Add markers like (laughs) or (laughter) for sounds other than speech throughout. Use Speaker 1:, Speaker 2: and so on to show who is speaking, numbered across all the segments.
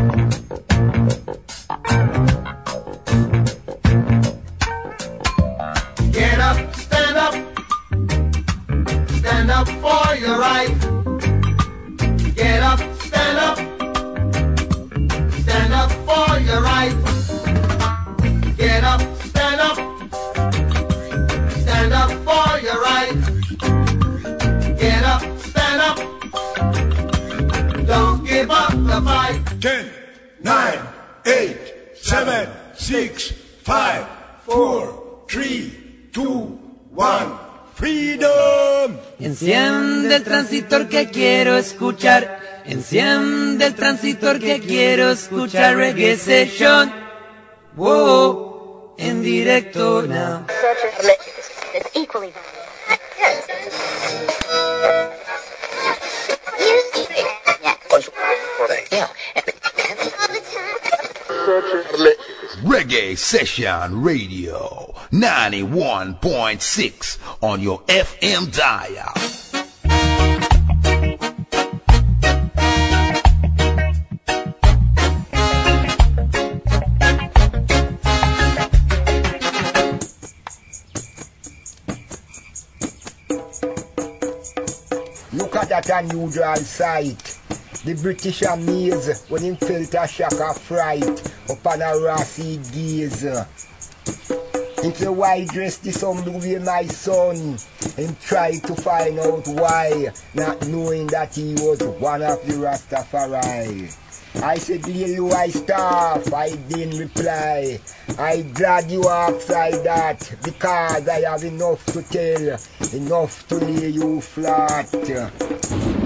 Speaker 1: Get up, stand up, stand up for your. Get up, stand up, stand up for your. Get up, stand up, stand up for your. Get up, stand up, don't give up the fight.
Speaker 2: 10, 9, 8, 7, 6, 5, 4, 3, 2, 1. Freedom.
Speaker 3: Enciende el transitor que quiero escuchar. Enciende el transitor que quiero escuchar. Reggae Session. Wow. En directo now.
Speaker 4: Reggae Session Radio 91.6 on your FM dial.
Speaker 5: Look at that unusual sight. The British amaze when him felt a shock of fright upon a Rossi gaze. Him say, why dress this humble way, my son? and tried to find out why, not knowing that he was one of the Rastafari. I said, little I staff, I didn't reply. I glad you asked like that, because I have enough to tell, enough to lay you flat.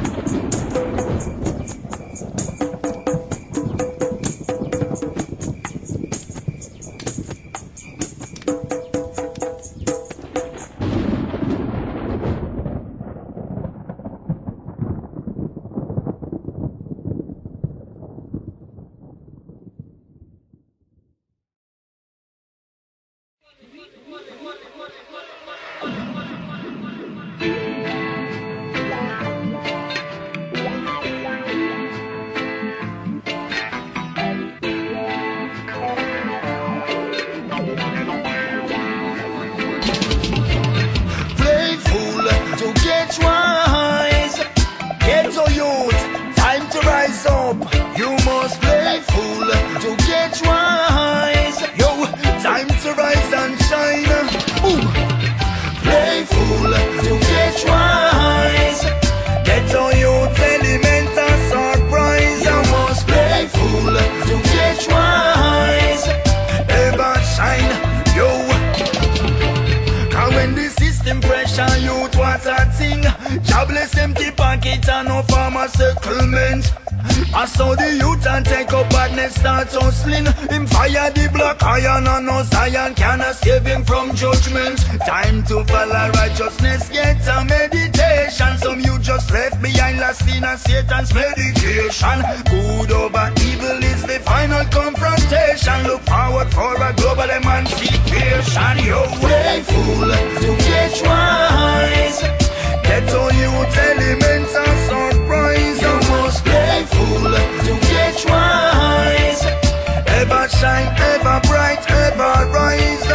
Speaker 2: Ever shine, ever bright, ever rise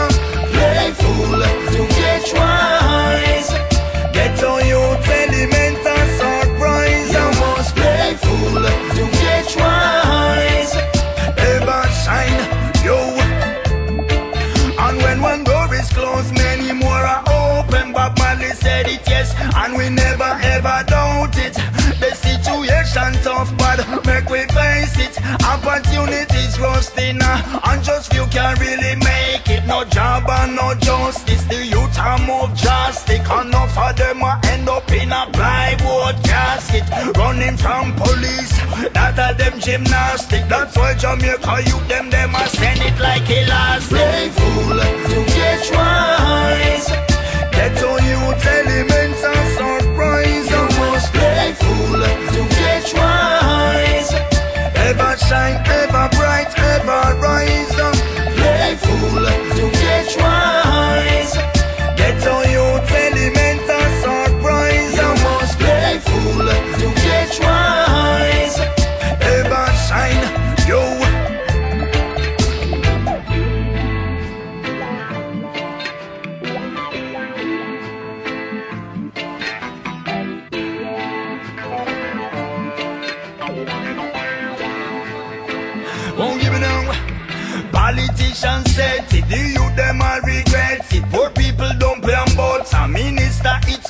Speaker 2: Playful to get wise Get all youth elements and surprise You must playful to get wise Ever shine, yo and when one door is closed, many more are open. Bob Marley said it yes, and we never ever doubt it. The situation tough, but make we. Opportunities rusting, uh, and just few can really make it. No job and no justice. The youth are move drastic. Enough of them are end up in a plywood casket, running from police. That are them gymnastic. That's why Jamaica youth them them a send it like elastic. Playful to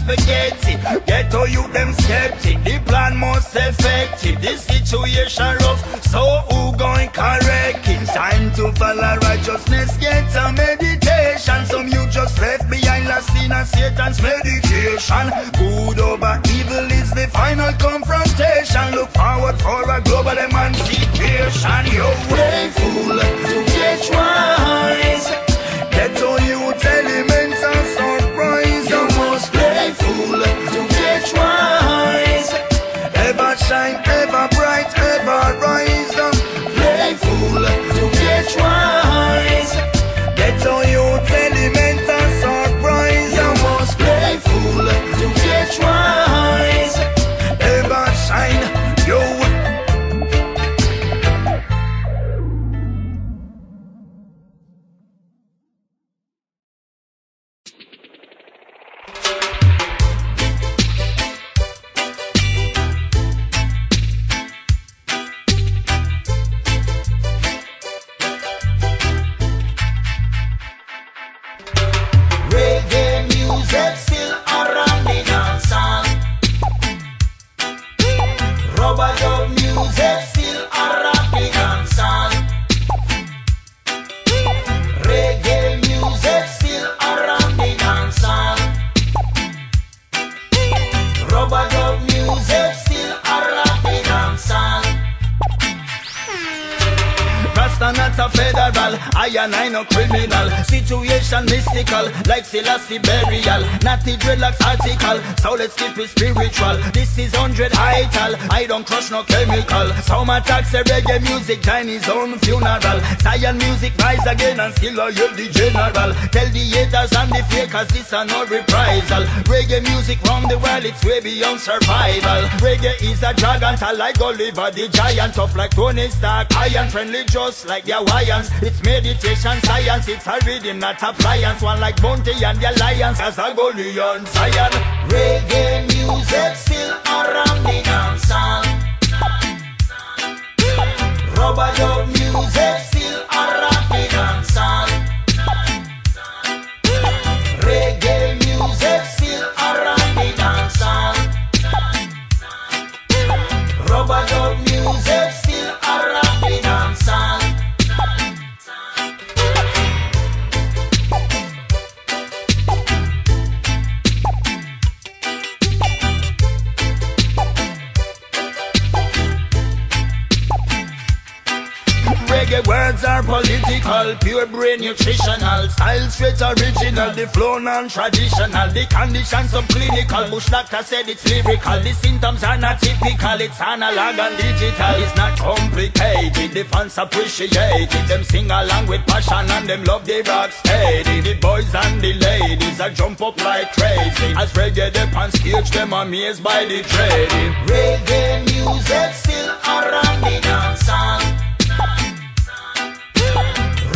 Speaker 6: spaghetti. Ghetto youth them skeptic, the plan most effective. The situation rough, so who going correct it? Time to follow righteousness, get a meditation. Some you just left behind last in a Satan's medication. Good over evil is the final confrontation. Look forward for a global emancipation. Yo, way fool to get wise. A reggae music, Chinese own funeral. Zion music rise again and still I hear the general. Tell the haters and the fakers this are no reprisal. Reggae music round the world, it's way beyond survival. Reggae is a dragon, tall like Oliver the giant, tough like Tony Stark, iron friendly just like the Hawaiians. It's meditation science, it's a rhythm, not appliance. One like Bounty and the Alliance, as a Goliath Zion. Reggae music still around the dance Rubber dub music still a the dance Reggae words are political, pure brain nutritional, style straight original, the flow non-traditional, the conditions subclinical. Bush doctor said it's lyrical, the symptoms are not typical, it's analog and digital, it's not complicated. The fans appreciate it, them sing along with passion and them love the rock steady. The boys and the ladies are jump up like crazy as reggae the on stage, them amazed by the trading. Reggae music still around the dance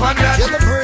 Speaker 6: One that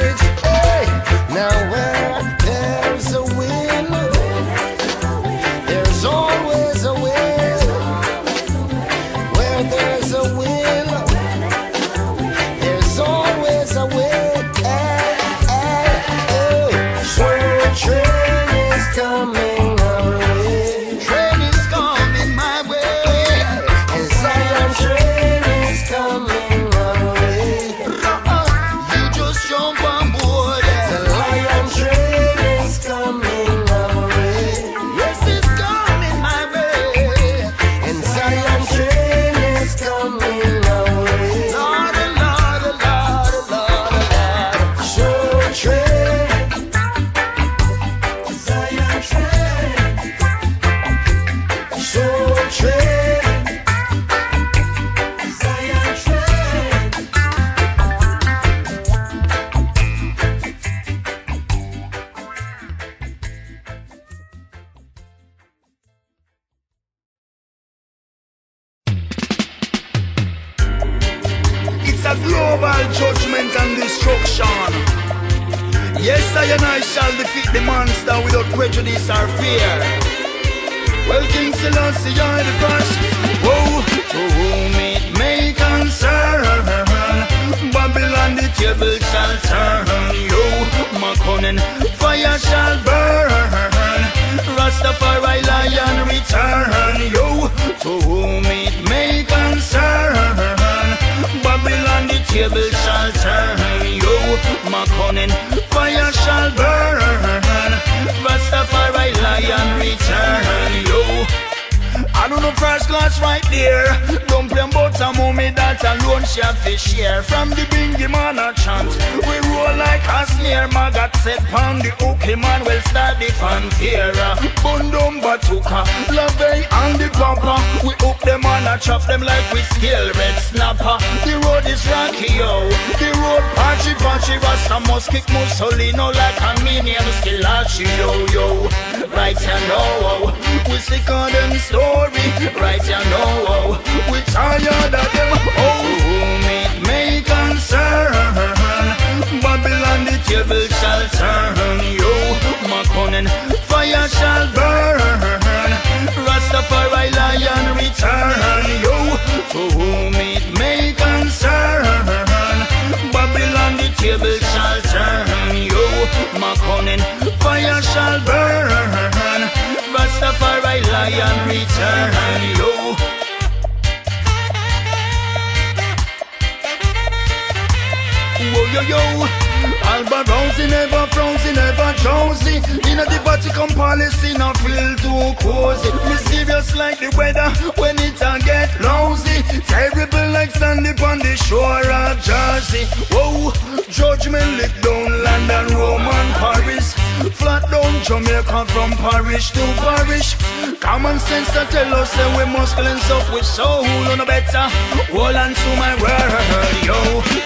Speaker 6: shore of Jersey. Whoa, judgment lick down London, Rome and Paris. Flat down Jamaica from parish to parish. Common sense that tell us that we must cleanse up with soul. On a better, hold on to my word, yo.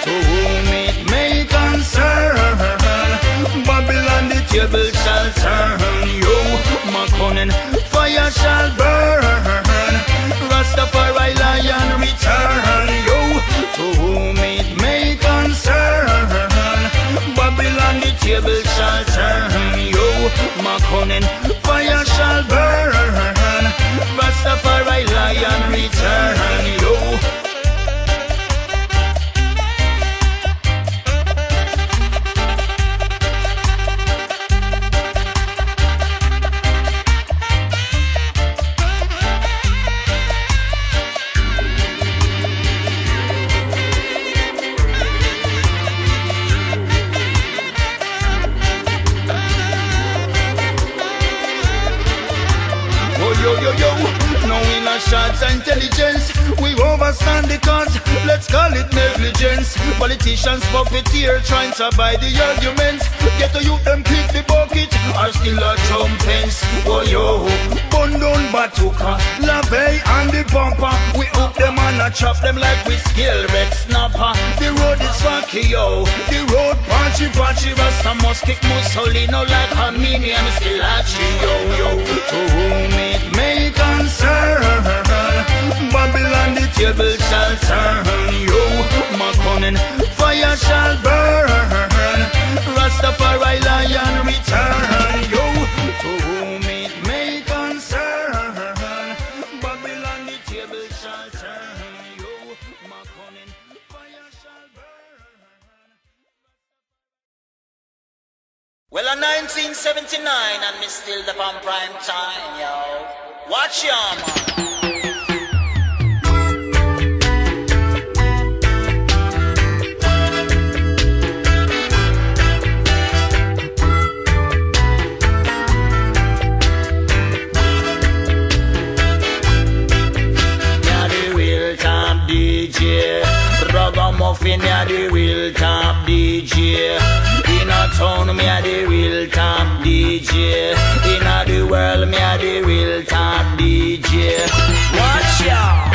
Speaker 6: To whom it may concern, Babylon the table shall turn, yo. My cunning fire shall burn. Rastafari lion return, yo to whom it may concern. Babylon the table shall turn, yo, my fire shall burn. Rastafari lion return. Politicians puppeteer trying to buy the arguments. Get to youth them kick the bucket, are still a trumpets. Oh yo, bun down batuka, lave and the bumper. We hook them and a chop them like we skill red snapper. The road is funky yo, the road patchy patchy. Rasta must kick Mussolini like Armenian Stilachi yo yo. To whom it may concern, Babylon the table shall turn yo. Maconin fire shall burn. Rastafari lion return yo. To whom it may concern, Babylon the shall turn yo. Maconin fire shall burn. Well, a 1979 and me still the prime time, yo. Watch ya, man. Ragamuffin, yeah, the real top DJ. In a town, me a the real top DJ. In a the world, me a the real top DJ. Watch ya.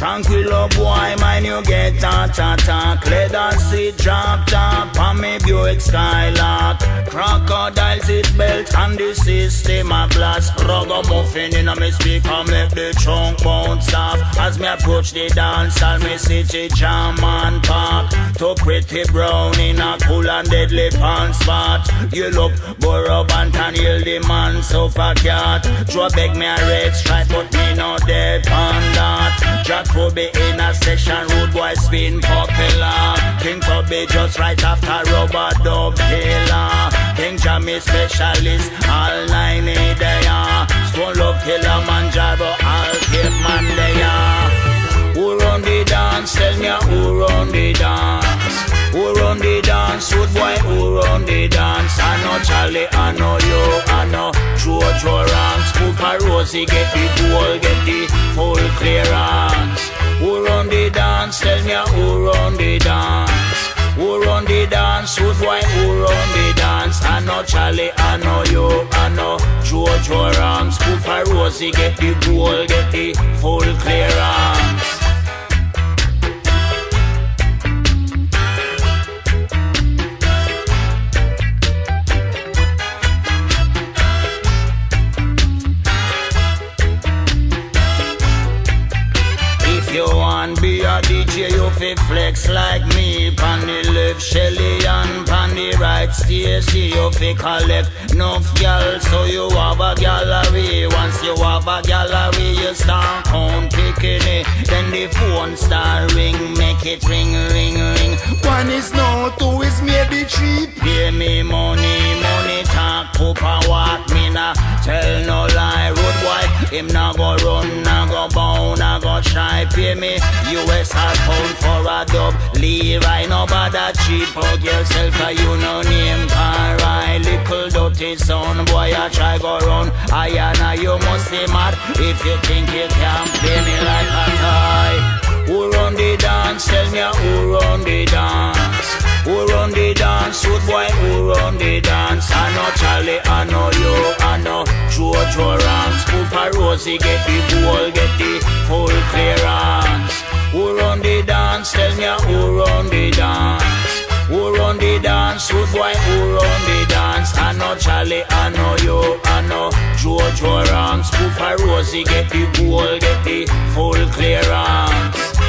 Speaker 6: Tranquilo oh boy, mind you get ta ta ta Leather seat drop top on me Buick Skylark Crocodile seat belt and the system a blast. Ragamuffin in a me speaker make the trunk bounce off. As me approach the dance hall me the jam and park To pretty brown in a cool and deadly pan spot. You look Burrow and heal the man so cat Draw beg me a red stripe but me no dead on that Jack Kobe in a section, road boy spin popular. King Tubby just right after rubber dub killer. King Jammy specialist, all nine in there. Stone love Killamanjaro, all cape man there. Who run the dance? Tell me who run the dance. Who run the dance? Wood boy, who run the dance? I know Charlie, I know you, I know Jojo Ranks. Cooper Rosie get the goal, get the full clearance. Who run the dance? Tell me who run the dance. Who run the dance? Wood boy, who run the dance? I know Charlie, I know you, I know Jojo Ranks. Cooper Rosie get the goal, get the full clearance. Like me. Pan left Shelly and pan the right Stacy. You fi collect enough gal, so you have a gallery. Once you have a gallery, you start count picking it. Then the phone start ring, make it ring, ring, ring. One is no, two is maybe three. Pay me money, money talk, Cooper walk me nah tell no lie. Road boy, him nah go run, nah go bound, nah go try pay me. US account for a dub. leave Levi no bother cheap out yourself, a you no name can ride. Little dirty son, boy, I try go run. I and you must be mad if you think you can play me like a toy. Who run the dance? Tell me who run the dance. Who run the dance? Wood boy, who run the dance? I know Charlie, I know you, I know Jojo Ranks. Cooper Rosie get the goal, get the full clearance. Who run the dance? Tell me who run the dance. Who run the dance? Wood boy, who run the dance? I know Charlie, I know you, I know Jojo Ranks. Cooper Rosie get the goal, get the full clearance.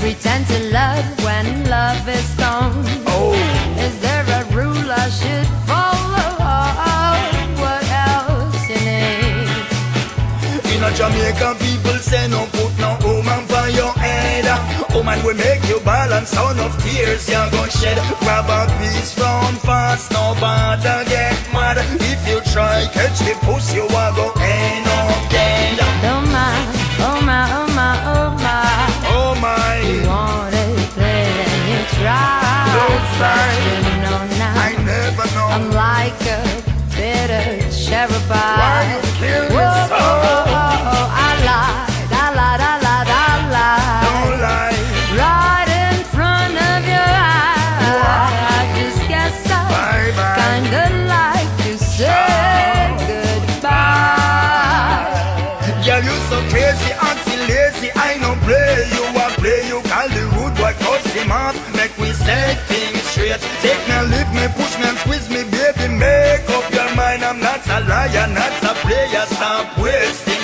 Speaker 7: pretend to love when love is gone?
Speaker 2: Oh.
Speaker 7: Is there a rule I should follow? What else you need?
Speaker 2: In a
Speaker 6: Jamaican people say no put no woman by your head. Woman will make you balance on of tears you're shed. Grab a piece from fast, no bother get mad. If you try catch the pussy, you are gonna end up dead. Don't Sir.
Speaker 7: You know now.
Speaker 6: I never know.
Speaker 7: I'm like a bitter cherry
Speaker 6: Take me, leave me, push me and squeeze me, baby. Make up your mind. I'm not a liar, not a player. Stop wasting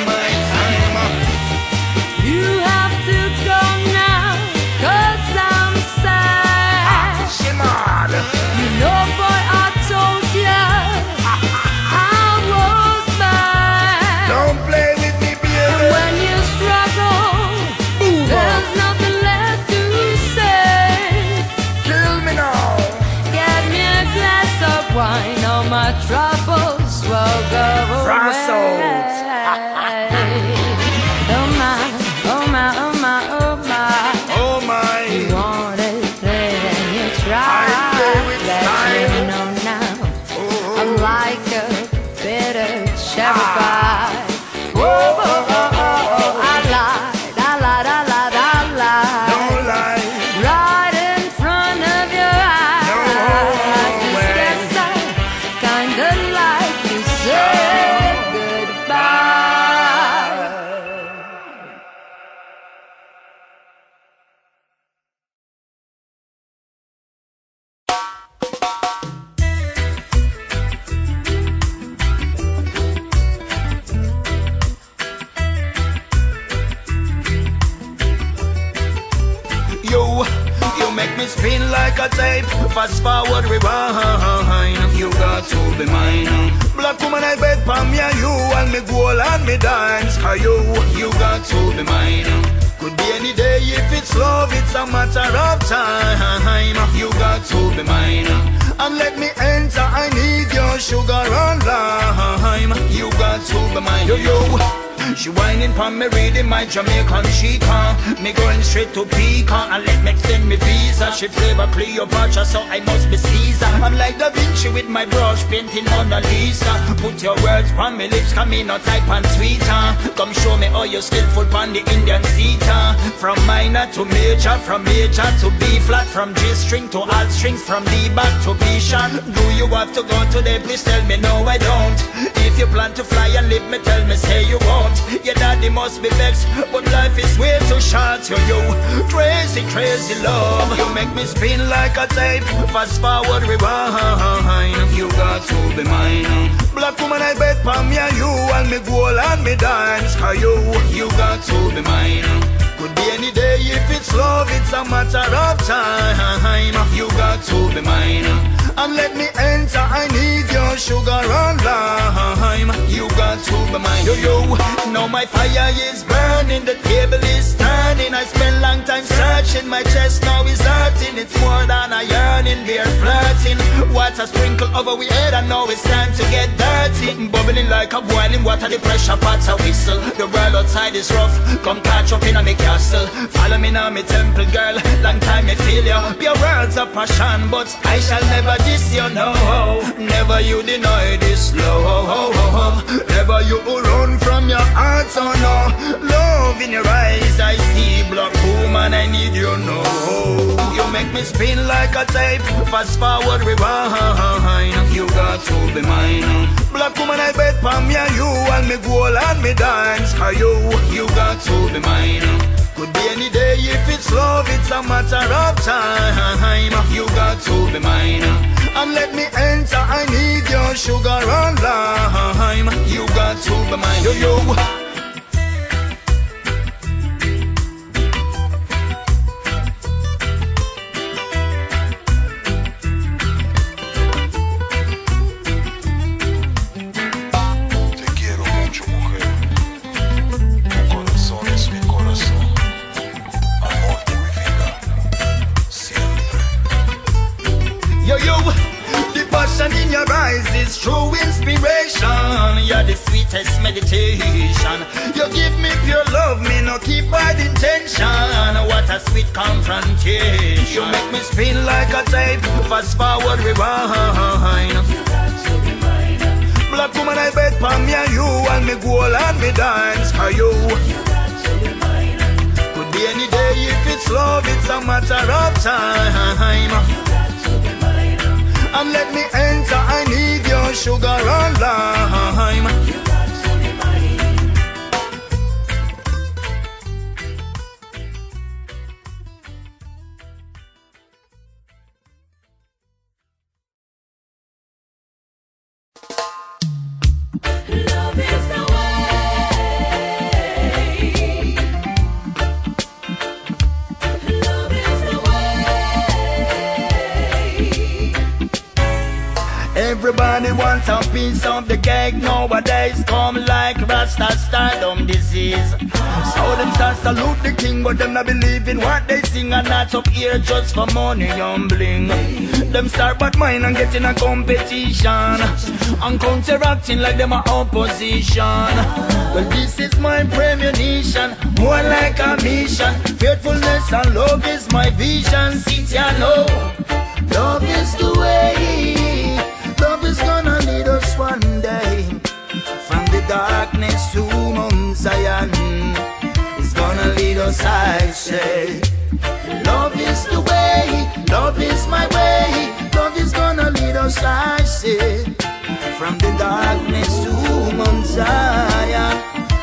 Speaker 6: Cleopatra so I must be Caesar. I'm like Da Vinci with my brush painting Mona Lisa. Put your words pon my lips come me no type and sweeter Come show me all your skillful pon the Indian seater. From minor to major, from major to B flat From G string to alt strings, from D back to B sharp. Do you have to go today? Please tell me no I don't If you plan to fly and leave me tell me say you won't. Your daddy must be vexed But life is way too short Yo you. Crazy crazy love. You make me spin like a tape. Fast forward rewind. You got to be mine. Black woman I bet for me and you And me goal and me dance Cause you, you got to be mine. Could be any day if it's love, it's a matter of time. You got to be mine. And let me enter, I need sugar and lime. You got to be mine. Yo, yo, now my fire is burning, the table is turning. I spent long time searching, my chest now is hurting. It's more than a yearning, they're flirting. Water sprinkle over we head, I know it's time to get dirty. Bubbling like a boiling water, the pressure pots a whistle. The world outside is rough, come catch up in a me castle. Follow me now, me temple girl. Long time me feel you. Your words are passion, but I shall never diss you, no. Never you deny this love. Never you run from your heart, so no. Love in your eyes, I see black woman, I need you, no. You make me spin like a tape, fast forward rewind. You got to be mine. Black woman, I bet for me and you and me goal and me dance. Cause you, you got to be mine. Could be any day if it's love, it's a matter of time. You got to be mine. And let me enter, I need your sugar and lime. You got to be mine. Yo, yo.
Speaker 8: in your eyes is
Speaker 6: true inspiration. You're the sweetest meditation. You give me pure love, me no keep bad intention. What a sweet confrontation. You make me spin like a tape. Fast forward, rewind. Black woman, I bet for me and you, and me go and me dance for you. Could be any day if it's love, it's a matter of time. And let me enter, I need your sugar and lime. Everybody wants a piece of the cake nowadays. Come like Rasta stardom disease. So them start salute the king, but them not believe in what they sing and not up here just for money and bling. Them start bad mind and get in a competition and counteracting like them a opposition. Well, this is my premonition, more like a mission. Faithfulness and love is my vision. Sit ya know, love is the way. Love is gonna lead us one day from the darkness to Mount Zion. It's gonna lead us, I say. Love is the way, love is my way. Love is gonna lead us, I say. From the darkness to Mount Zion.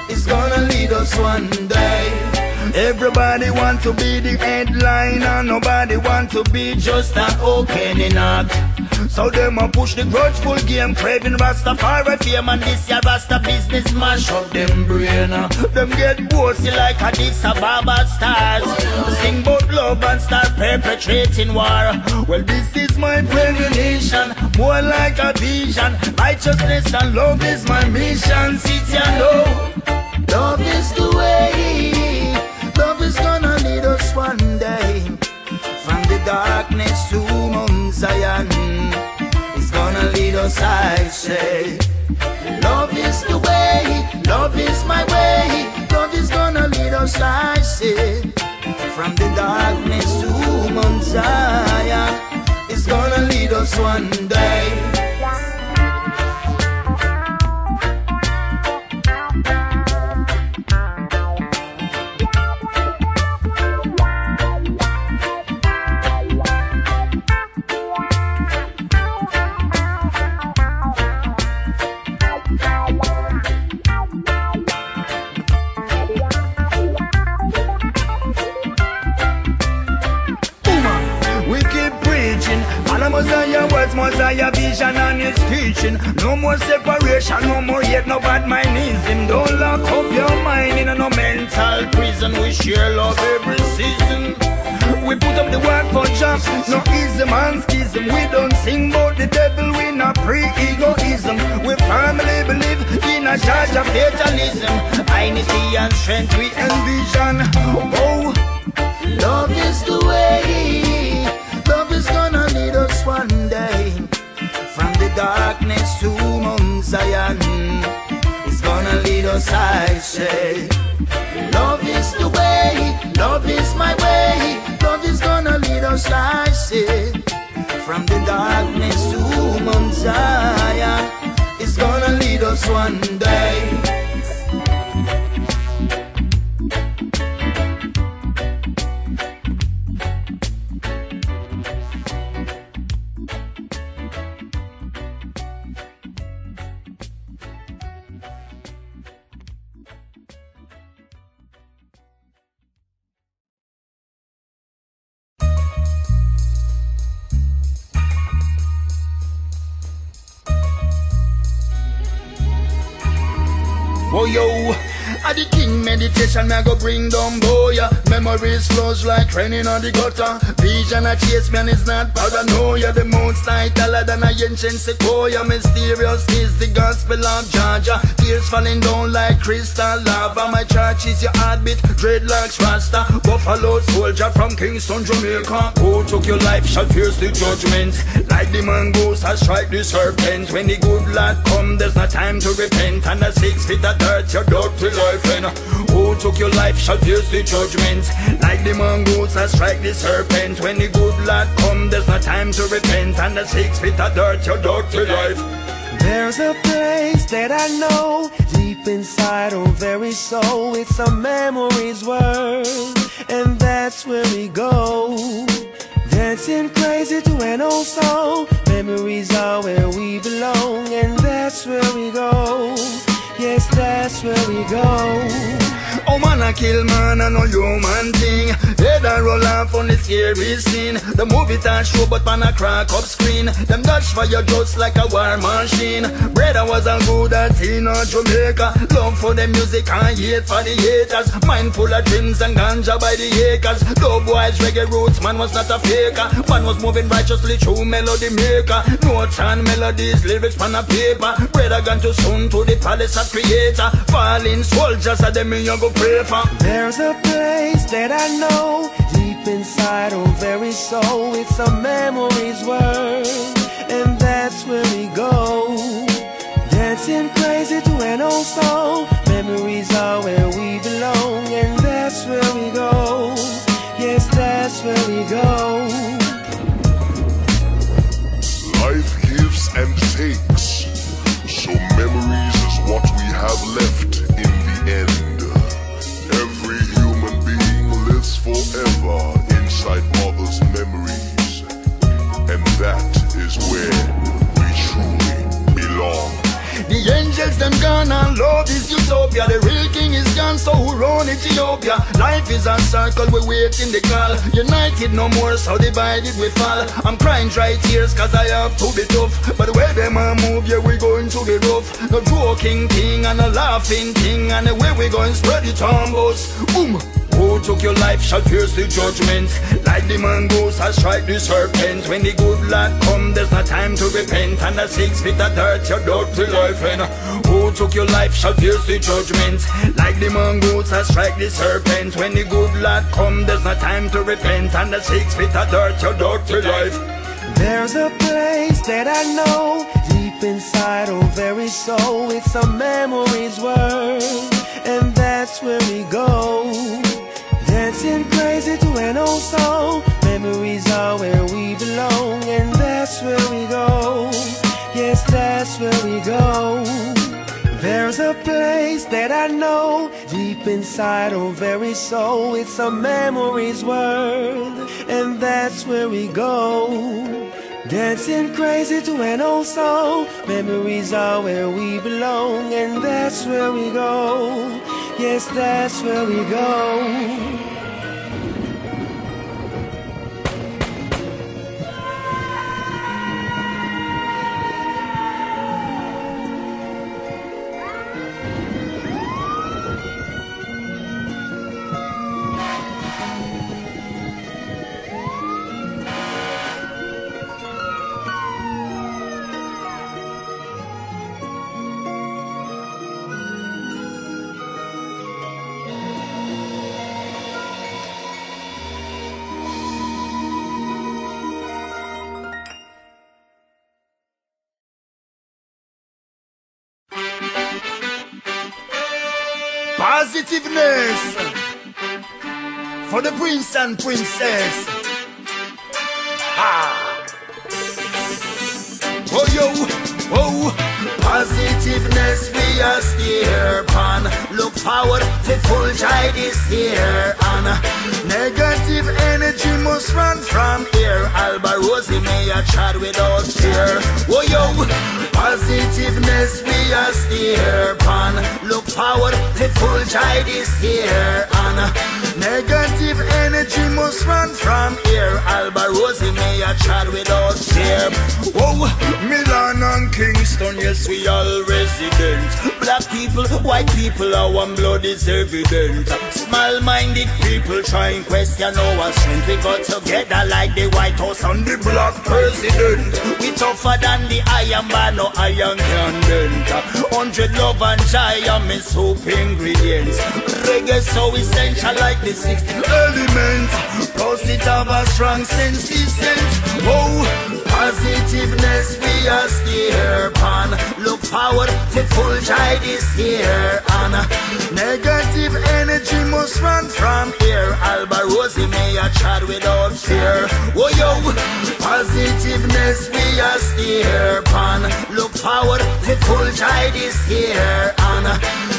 Speaker 6: It's gonna lead us one day. Everybody want to be the headliner, nobody want to be just an opening act. So them a push the grudgeful game, craving Rastafari fame and this ya Rasta business mash up them brain. Them get bossy like Addis Ababa stars. Sing about love and start perpetrating war. Well, this is my premonition, more like a vision. Righteousness and love is my mission. Sit ya know, love is the us, I say. Love is the way, love is my way. Love is gonna lead us, I say. From the darkness to Mount Zion. It's gonna lead us one day. Messiah vision and his teaching. No more separation, no more yet, no bad mindism. Don't lock up your mind in a no mental prison. We share love every season. We put up the work for jobs, no ism and schism. We don't sing about the devil, we not pre-egoism. We firmly believe in a charge of fatalism. Unity and strength we envision. Oh, Love is the way. Love is gonna lead us one day darkness to Mount Zion. It's gonna lead us, I say. Love is the way. Love is my way. Love is gonna lead us, I say. From the darkness to Mount Zion. It's gonna lead us one day. King meditation, me I go bring down boy. Memories flows like raining on the gutter. Vision a chase man is not paranoia. The light taller than a ancient sequoia. Mysterious is the gospel of Georgia. Tears falling down like crystal lava. My church is your heartbeat, dreadlocks rasta. Buffalo soldier from Kingston, Jamaica. Who took your life shall pierce the judgment. Like the mongoose, I strike the serpent. When the good lad come, there's no time to repent. And the six feet of dirt, your dirty life. And who took your life shall pierce the judgment. Like the mongoose, I strike the serpent. When the good lad come, there's no time to repent. And the six feet of dirt, your dirty life.
Speaker 8: There's a place that I know deep inside our very soul. It's a memories world, and that's where we go. Dancing crazy to an old song. Memories are where we belong, and that's where we go. Yes, that's where we go.
Speaker 6: Oh man, I kill man, I know human thing. Head I roll off on the scary scene. The movie time show, but man, I crack up screen. Them Dutch fire just like a war machine. Brother was a good at in Jamaica. Love for the music and hate for the haters. Mind full of dreams and ganja by the acres. Dub boys, reggae roots, man was not a faker. Man was moving righteously through melody maker. Notes and melodies, lyrics on a paper. Brother gone too soon to the palace of creator. Falling soldiers are them you go pray for.
Speaker 8: There's a place that I know deep inside our very soul. It's a memories world, and that's where we go. Dancing crazy to an old song. Memories are where we belong, and that's where we go. Yes, that's where we go.
Speaker 6: Angels them gone and love is utopia. The real king is gone, so who run Ethiopia? Life is a circle, we wait in the call. United no more, so divided we fall. I'm crying dry tears cause I have to be tough. But way them a move, yeah, we going to be rough. No joking thing and a laughing thing, and the way we going spread it on us. Boom! Who took your life shall pierce the judgment. Like the mongoose, I strike the serpent. When the good lad come, there's no time to repent. And the six feet of dirt, your dirty life. And who took your life shall pierce the judgment. Like the mongoose, I strike the serpent. When the good lad come, there's no time to repent. And the six feet of dirt, your dirty life.
Speaker 8: There's a place that I know deep inside our very soul. It's a memories world, and that's where we go. Dancing crazy to an old song. Memories are where we belong, and that's where we go. Yes, that's where we go. There's a place that I know deep inside our very soul. It's a memories world, and that's where we go. Dancing crazy to an old song. Memories are where we belong, and that's where we go. Yes, that's where we go.
Speaker 6: Prince and princess. Ah. Oh yo, oh, positiveness we are steer upon. Look forward for full joy this year. And negative energy must run from here. Alborosie may a chat without fear. Oh yo, positiveness we are steer upon. Look forward for full joy this year. And negative energy must run from here. Alborosie may a chat without fear. Oh, Milan and Kingston, yes, we all resident. Black people white people, our blood is evident. Small-minded people try and question our strength. We got together like the White House and the Black President. We tougher than the iron man, no iron can dent. Hundred love and joy are my soup ingredients. Reggae so essential like the 16th element. Plus it have a strong sense sense. Oh, positiveness we are steer upon. Look forward to full joy this year. And negative energy must run from here. Alborosie may a chat without fear. Oh yo, positiveness we are steer upon. Look forward to full joy this year. And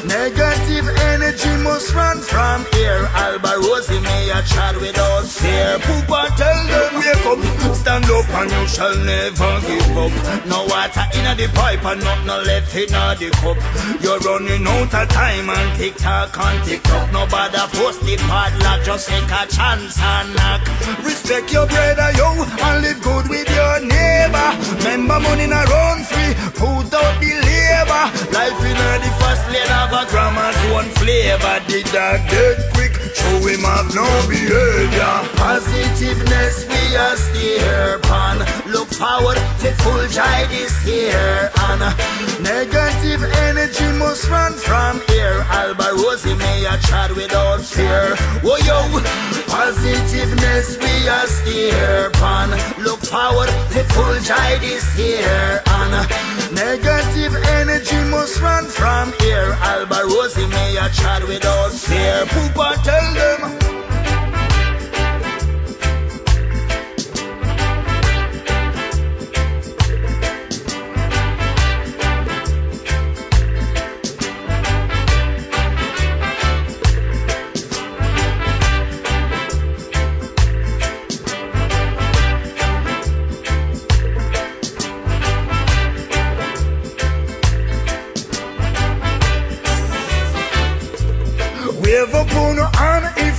Speaker 6: negative energy must run from here. Alba Rosie may a chat without fear. Poopa tell them wake up, stand up and you shall never give up. No water in the pipe and nothing left in the cup. You're running out of time and tick tock and tick tock. Nobody post the padlock, just take a chance and knock. Respect your brother, yo, and live good with your neighbor. Remember money not run free, put out the labor. Life in the first lane of a grandma's one flavor. The dog dead quick, show him have no behavior. Positiveness we are steer upon. Look forward to full joy this year. And negative energy must run from here. Alborosie may a chat without fear. Oh yo, positiveness we are steer upon. Look forward to full joy this year. And negative energy must run from here. Alborosie may a chat without fear. Poopa tell them.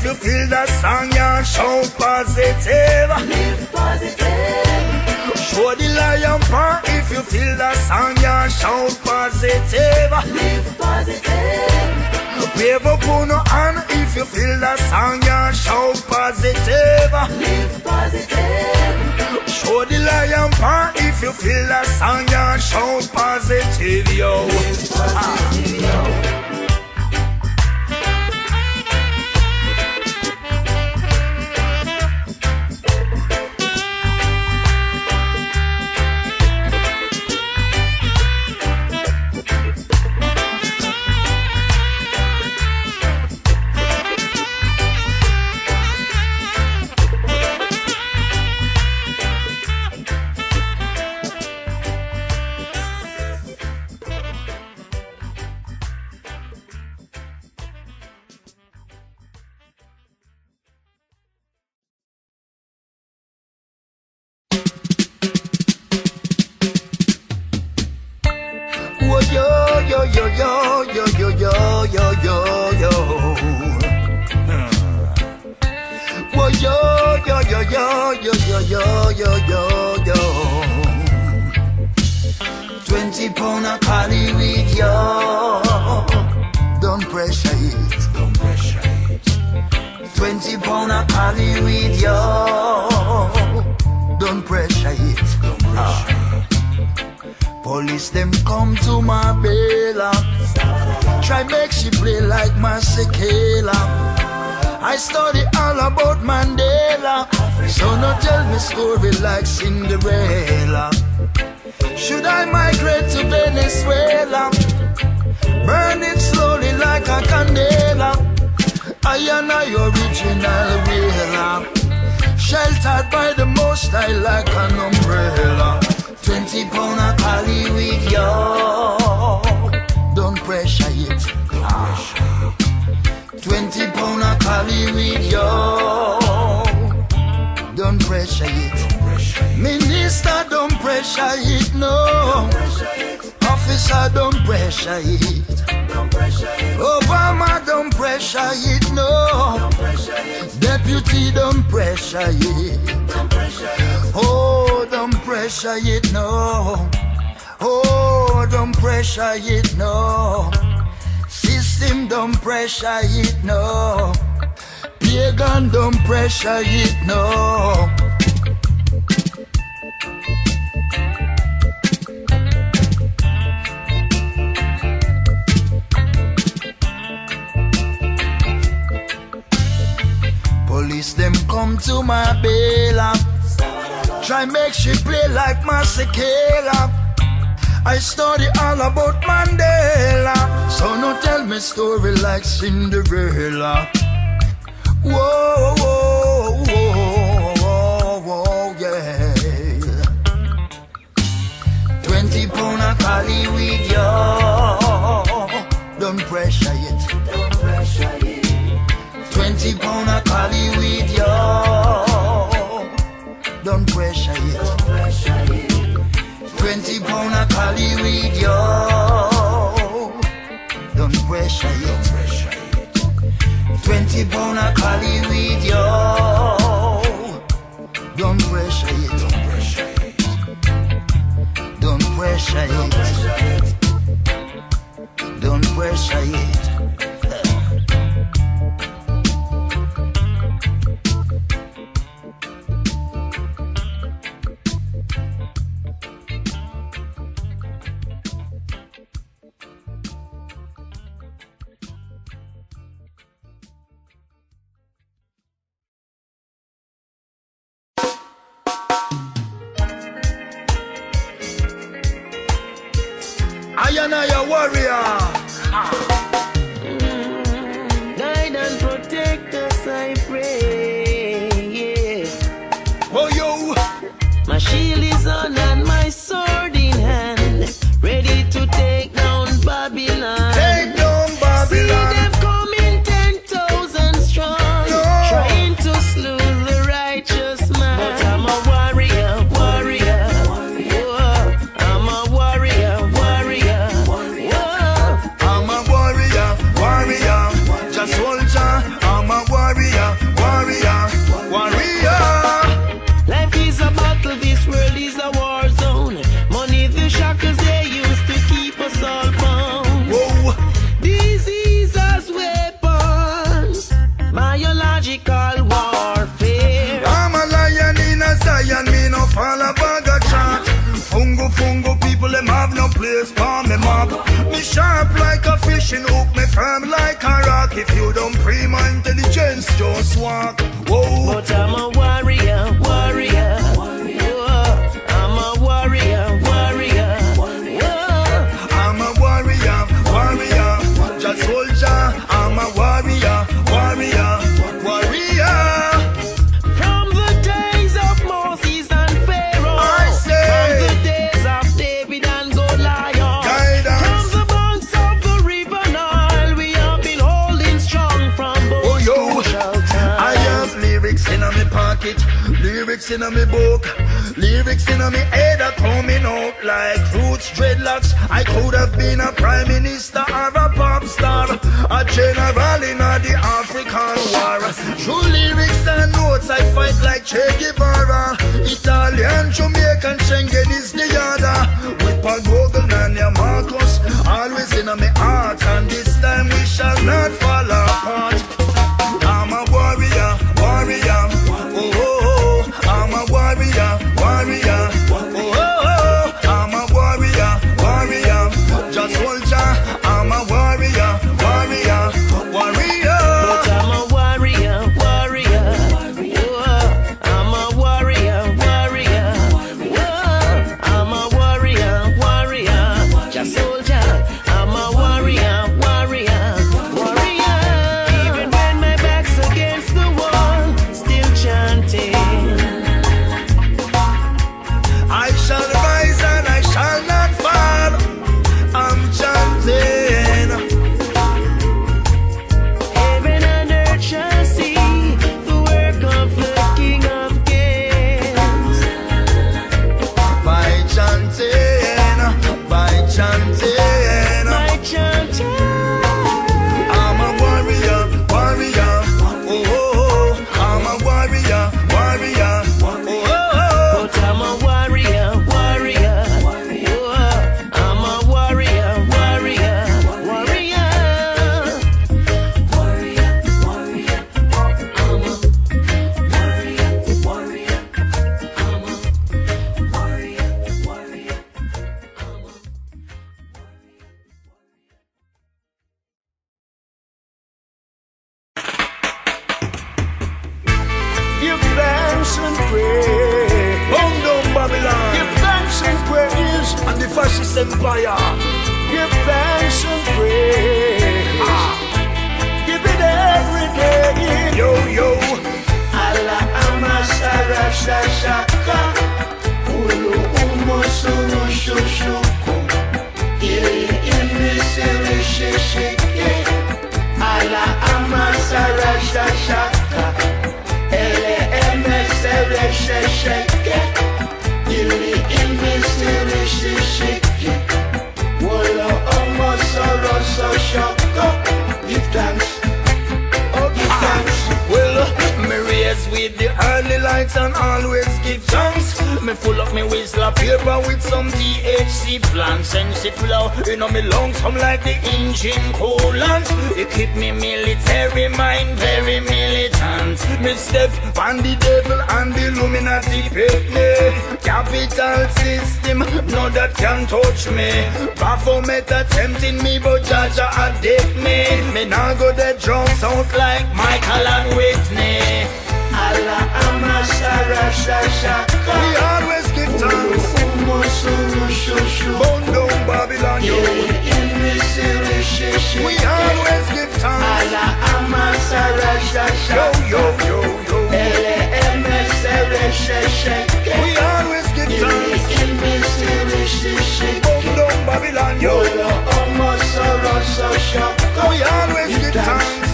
Speaker 6: You feel that song, yeah, shout positive. Live positive. Show the lion paw if you feel that song, yeah, shout positive. Live positive. Wave up on your hand if you feel that song, yeah, shout positive. Live positive. Show the lion paw if you feel that song, yeah, shout positive, yo. Live positive, yo. Yo, yo, yo, yo, yo, yo. Whoa, yo, yo, yo, yo, yo, yo, yo, yo, yo, yo. Twenty pound of cali with yo. Don't pressure it. Don't pressure it. Twenty pound of cali with yo. Police them come to my bail Try make she play like my Masekela. I study all about Mandela. So no tell me story like Cinderella. Should I migrate to Venezuela? Burn it slowly like a candela. I am I original whaler Sheltered by the most I like an umbrella Twenty pound of cali with yo. Don't pressure it. Twenty pound of cali with yo. Don't pressure it. Minister, don't pressure it. No. Officer, don't pressure it. Obama, don't pressure it. No. Deputy, don't pressure it. Oh, don't pressure it, no. Oh, don't pressure it, no.
Speaker 2: System, don't pressure it, no. Pagan don't pressure it, no. Police them come to my bail. Try make she play like Masekela. I study all about Mandela. So no tell me story like Cinderella. Whoa, whoa, whoa, whoa, whoa, yeah. Twenty pound of Cali with you. Don't pressure it. Don't pressure it. Pound with you. Don't pressure it. Don't pressure it. Twenty pound with you. Don't pressure it. Twenty pound with you. Don't pressure it. Don't pressure it. Don't pressure it. In my book, lyrics in my head are coming out like roots, dreadlocks. I could have been a prime minister or a pop star, a general in a the African war. True lyrics and notes, I fight like Che Guevara. Italian, Jamaican, Schengen is the other. With Paul Bogle and your Marcos, always in my heart, and this time we shall not fall
Speaker 6: Yo, yo, yo, yo.
Speaker 8: Ele eme sere.
Speaker 6: We always give thanks.
Speaker 8: ili siri shishi.
Speaker 6: Bone down Babylon, yo.
Speaker 8: Olo omo soro so shoko.
Speaker 6: We always give thanks.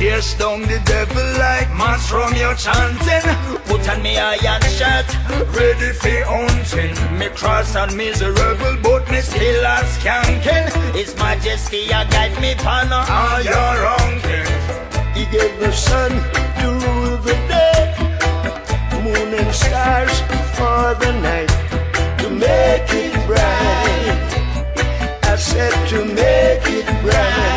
Speaker 6: Chase down the devil like mass from your chanting. Put on me iron shirt, ready for hunting. Me cross and miserable, but me still a skanking. His Majesty a guide me pan a higher ranking.
Speaker 8: He gave the sun to rule the day, moon and stars for the night to make it bright. I said to make it bright.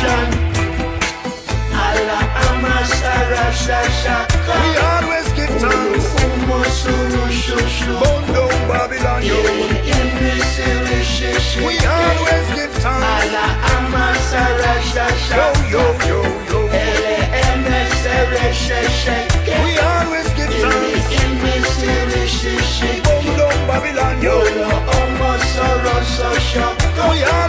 Speaker 8: Creation. Allah amasara shashaka.
Speaker 6: We always give thanks.
Speaker 8: Umo suru shushu.
Speaker 6: Bone down Babylon, yo.
Speaker 8: Ili ili siri shishi.
Speaker 6: We always give thanks.
Speaker 8: Allah amasara
Speaker 6: Yo,
Speaker 8: shashaka.
Speaker 6: yo, yo, yo.
Speaker 8: Ele eme sere shesheke.
Speaker 6: We always give thanks.
Speaker 8: ili siri shishi.
Speaker 6: Bone Babylon, yo.
Speaker 8: Yolo omo soro.
Speaker 6: We always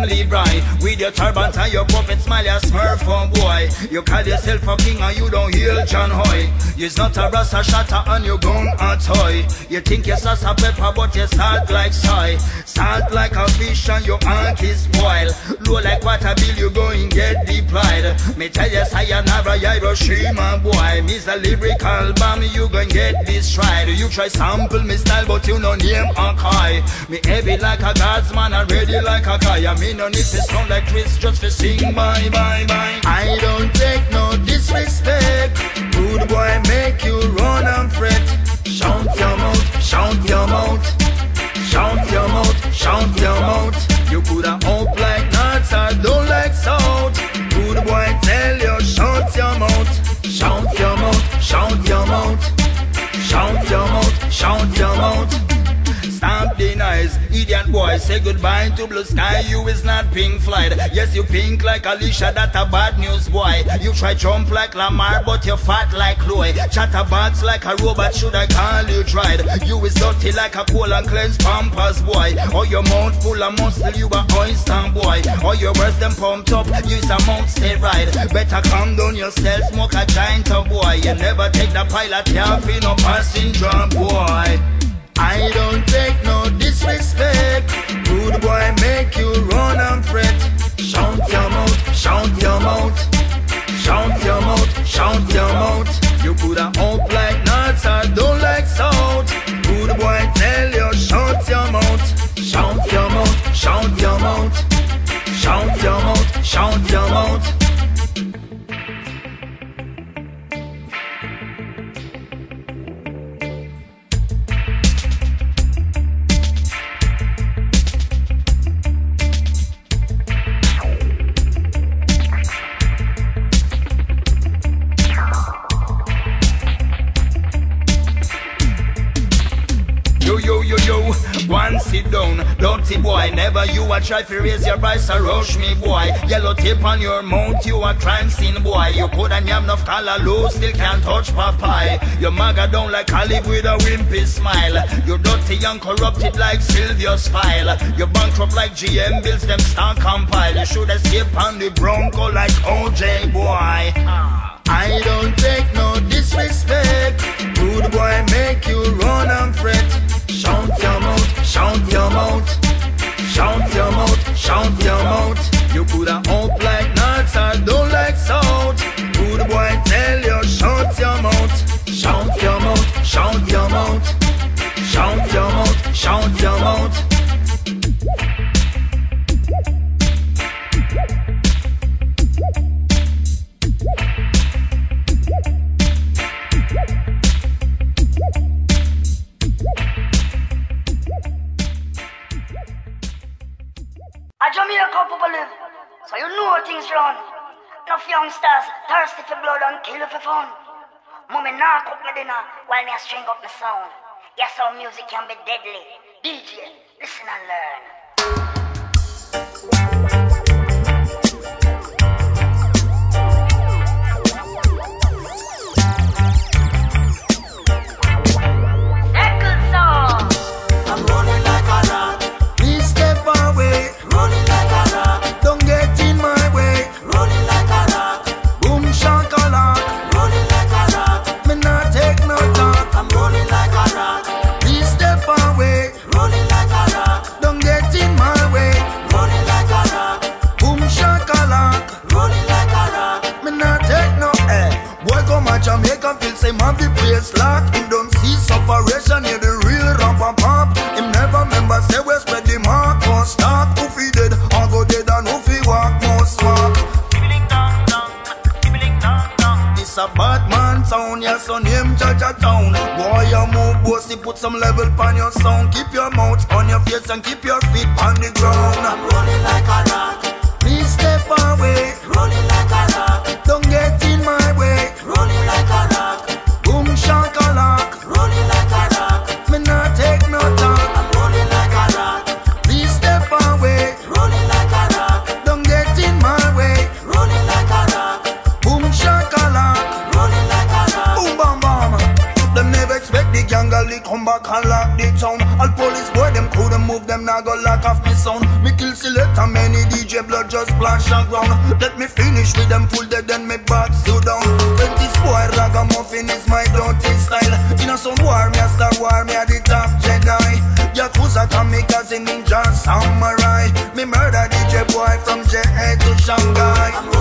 Speaker 6: no name With your turban and your puppet smile, you smurf for boy. You call yourself a king and you don't heal John Hoy. You's not a rasta shatter and you gun a toy. You think you're salsa pepper, but you salt like soy. Salt like a fish and your ant is spoil. Low like water bill, you go and get deployed. Me tell you, sayonara, Hiroshima boy. Miss a lyrical bomb, you gon' get destroyed. You try sample me style, but you no name a kai. Me heavy like a god's man, and ready like a guy. I Me no need to sound like Chris just to sing bye bye bye. I don't take no disrespect. Good boy make you run and fret. Shout your mouth, shout your mouth. Shout your mouth, shout your mouth. You coulda hope like nuts, I don't like salt. Good boy, tell you, shout your mouth, shout your mouth, shout your mouth, shout your mouth, shout your mouth. Stop boy, say goodbye to blue sky. You is not pink Floyd. Yes, you pink like Alicia, that a bad news boy. You try jump like Lamar, but you fat like Chloe. Chatterbox like a robot, should I call you tried? You is dirty like a cool and cleanse pampers boy. Or your mouth full of muscle, you a oyster boy. Or your breast them pumped up, you is a mount steroid. Better calm down yourself, smoke a giant of boy. You never take the pilot, you no passenger boy. I don't take no disrespect. Rude boy make you run and fret. Shout your mouth, shout your mouth. Shout your mouth, shout your mouth. You coulda dirty boy. Never you a try to raise your voice or rush me, boy. Yellow tape on your mouth, you a crime scene, boy. You coulda yam enough color low, still can't touch Popeye. Your maga down like Caleb with a wimpy smile. You dirty and corrupted like Sylvia's file. You bankrupt like GM bills, them start compile. You should escape on the Bronco like OJ, boy. Ah. I don't take no disrespect. Rude boy make you run and fret. Shout your mouth, shout your mouth. Shout your mouth, shout your mouth. You coulda up like nuts or don't like salt. Rude boy tell you shout your mouth. Shout your mouth, shout your mouth. Shout your mouth, shout your mouth.
Speaker 9: A Jamaica people live, so you know things run. Enough youngsters thirsty for blood and kill for fun. Mommy nah cook me dinner while me a string up my sound. Yes, how music can be deadly. DJ, listen and learn.
Speaker 6: Come a Jamaica feel say man the place lock. Him don't see separation, here the real rapper pop. Him never remember say we spread the mark or stop. Who fi dead or go dead and who fi walk most walk. This a bad man town, yes, son him judge a town. Boy, you move bossy, put some level on your sound. Keep your mouth on your face and keep your feet on the ground. I'm rolling like a rock. Please step away. Rolling like a rock. Back and lock the town. All police boy them couldn't move them now go lock off the sound. Me kill select and many DJ blood just splash on ground. Let me finish with them full dead then me back you down. When this boy ragamuffin is my dirty style. In a some war me a star war me a the top Jedi. Yakuza kamikaze ninja samurai. Me murder DJ boy from JA to Shanghai.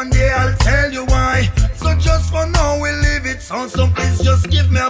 Speaker 6: One
Speaker 2: day I'll tell you why. So just for now we leave it on. So please just give me a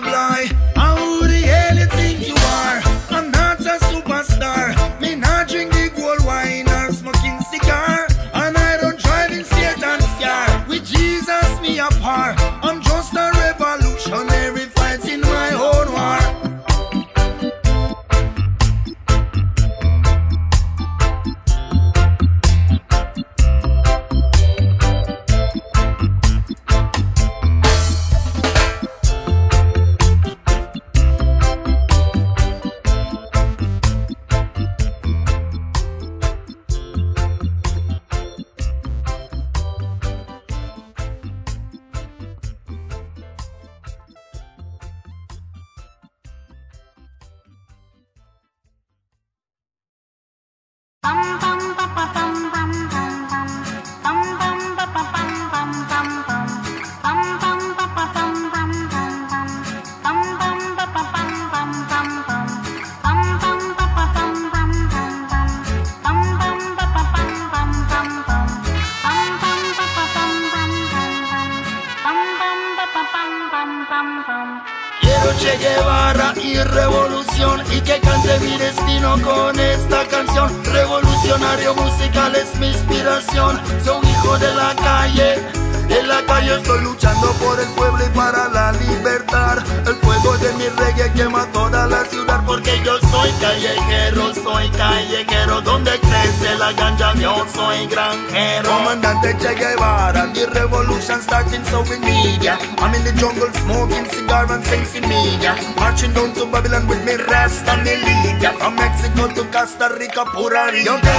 Speaker 2: puranito.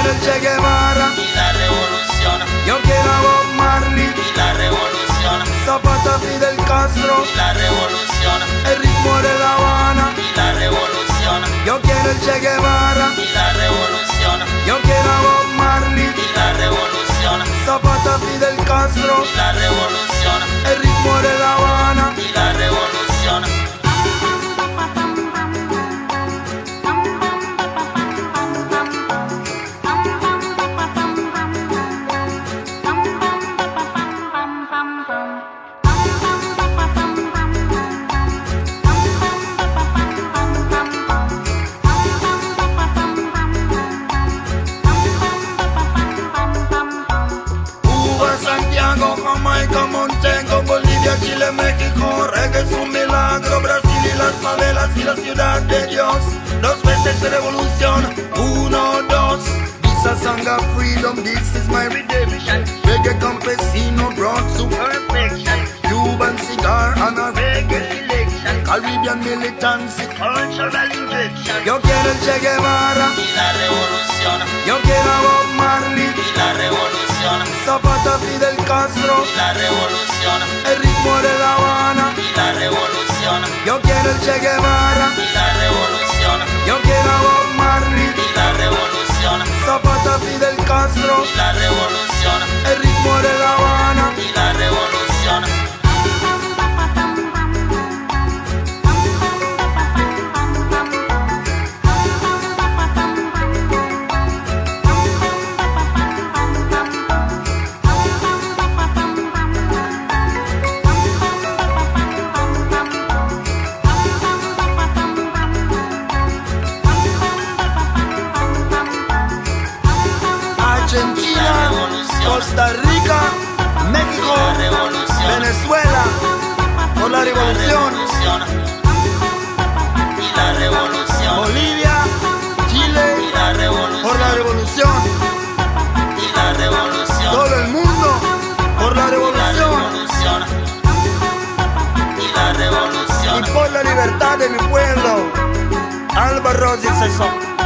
Speaker 2: De mi pueblo. Álvaro.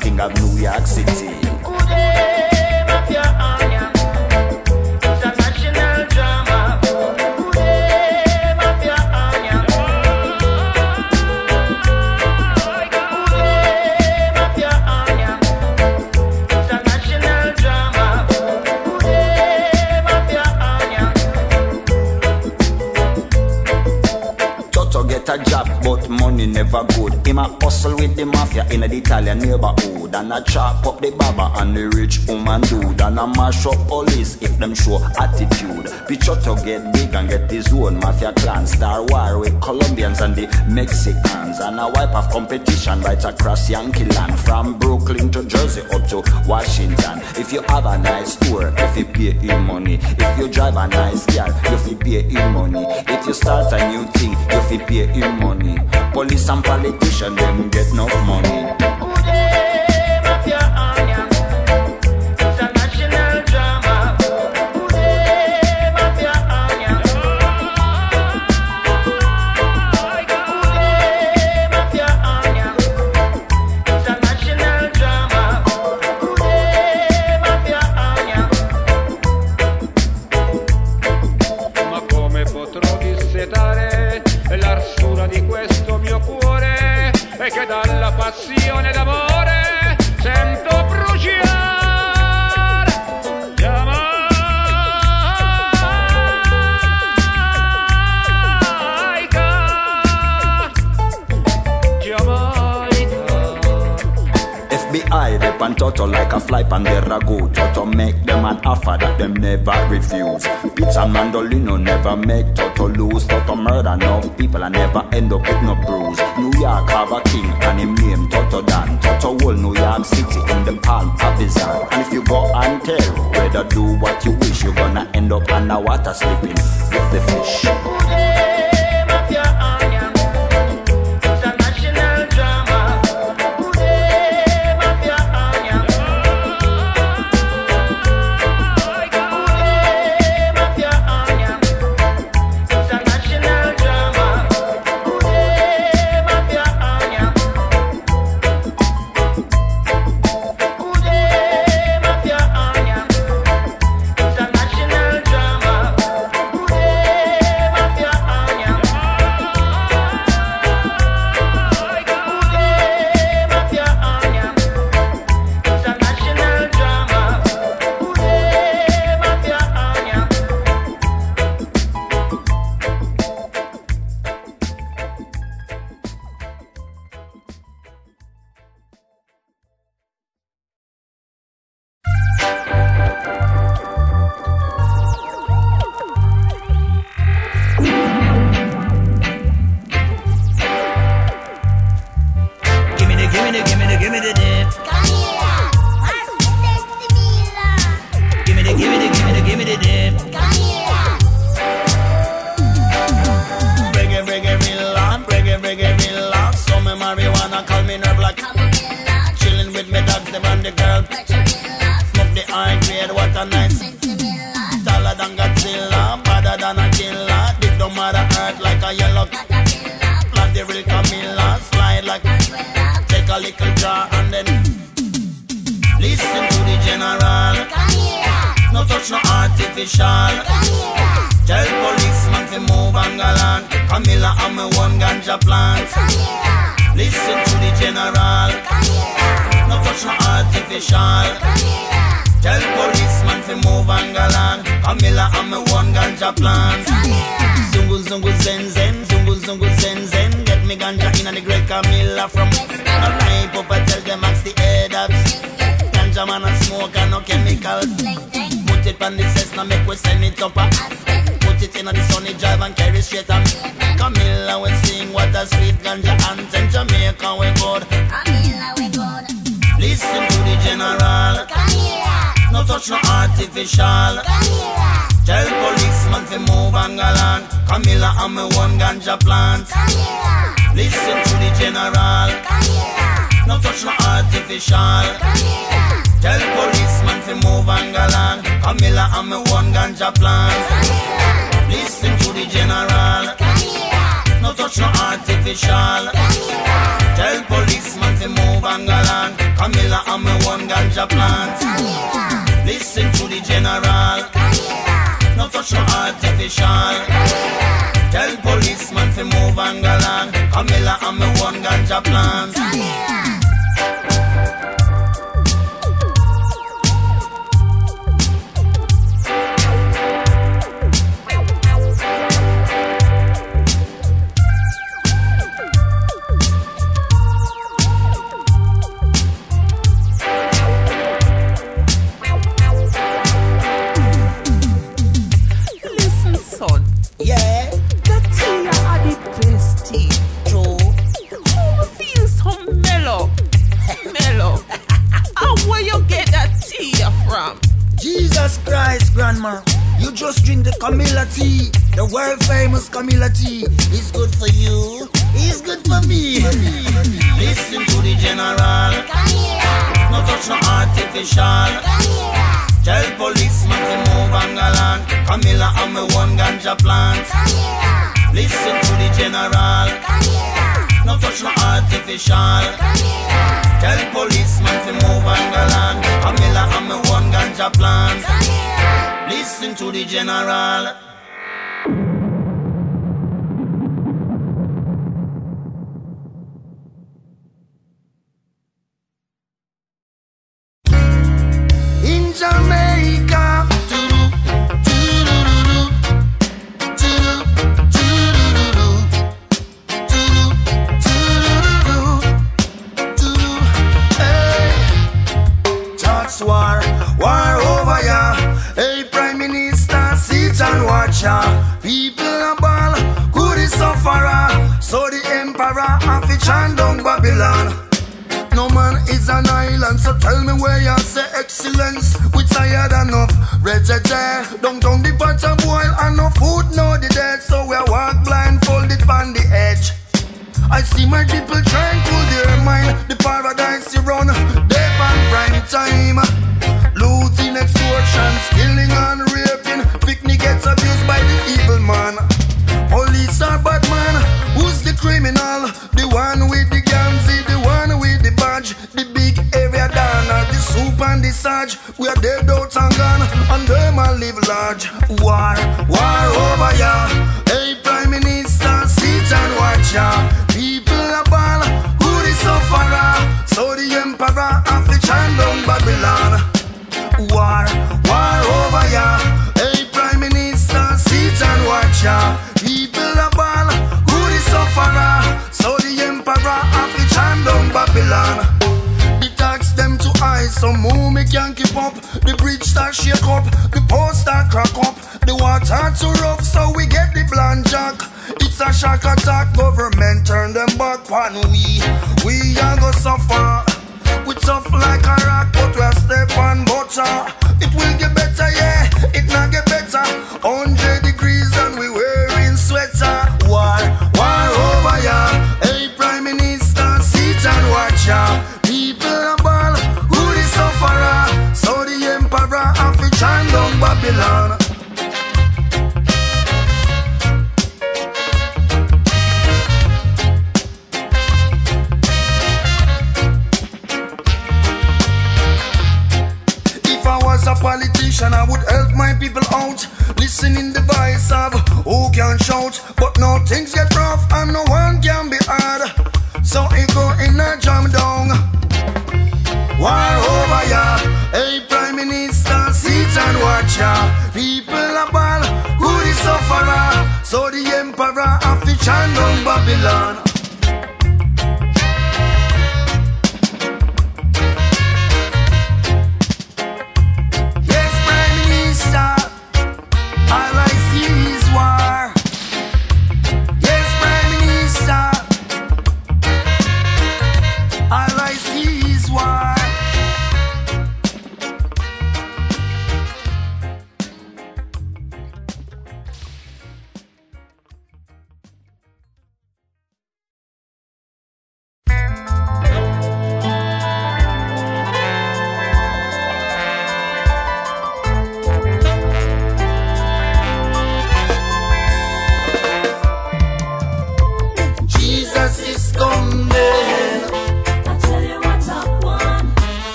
Speaker 6: King of New York City. a chop up the baba and the rich woman dude. And a mash up police if them show attitude. Picture to get big and get his own mafia clan. Star war with Colombians and the Mexicans. And a wipe of competition right across Yankee land. From Brooklyn to Jersey up to Washington. If you have a nice tour, if you pay him money. If you drive a nice car, you fi pay him money. If you start a new thing, you fi pay him money. Police and politician, them get no money. fly pan the ragu. Toto make them an offer that them never refuse. Pizza mandolino never make Toto lose. Toto murder no people and never end up with no bruise. New York have a king and him name Toto Dan. Toto whole New York City in the palm of his hand. And if you go and tell, whether do what you wish, you're gonna end up underwater sleeping with the fish.
Speaker 10: T, the
Speaker 6: world famous Camilla tea It's good for you, it's good for me.
Speaker 2: Listen to the general. Camilla. No touch no artificial. Camilla. Tell policeman to move on galant. Camilla, I'm a one ganja plant. Camilla. Listen to the general. Camilla. No touch no artificial. Camilla. Tell policeman to move on galant. Camilla, I'm a one ganja plant. Camilla. Listen to the general.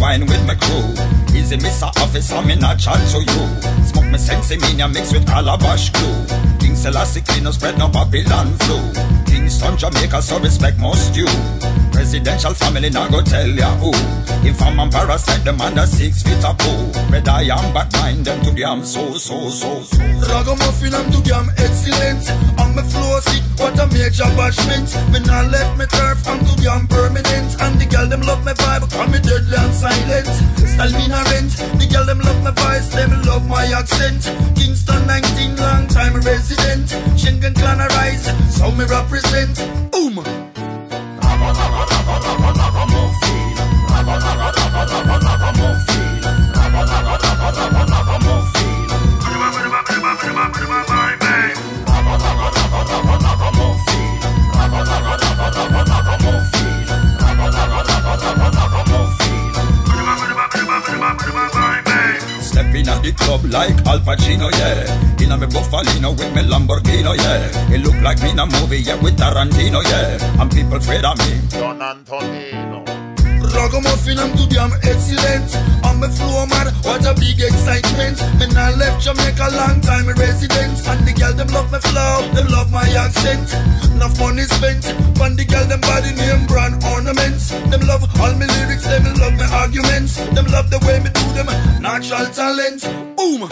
Speaker 6: Wine with my crew. Easy, Mr. Officer, me not chat to you. Smoke me sense mean mix with calabash glue. King Selassie clean no spread no Babylon flu. Kingston, Jamaica, so respect must you. Presidential family now go tell ya who. If I'm a parasite, them under six feet of poo. Red I am, but mind them to damn so, so, so, so.
Speaker 2: Ragamuffin I'm too damn excellent. On my flow sick, what a major bashment. Me not left me turf, I'm too damn permanent. And the girl them love my vibe, call me deadly and silent. Style me rent, the girl them love my voice, them love my accent. Kingston 19, long time resident. Shengen clan arise, so me represent
Speaker 6: like Al Pacino, yeah. In a me Buffalino with me Lamborghini, yeah. It look like me in a movie, yeah, with Tarantino, yeah. And people afraid of me.
Speaker 2: Don Antonino. Ragamuffin, I'm too damn excellent. On my floor, man, what a big excitement. Me I left Jamaica long time a resident. And the girl, them love my flow, them love my accent. enough money spent on the girl them body name brand ornaments. Them love all my lyrics, them love my arguments. Them love the way me do them natural talent. Boom.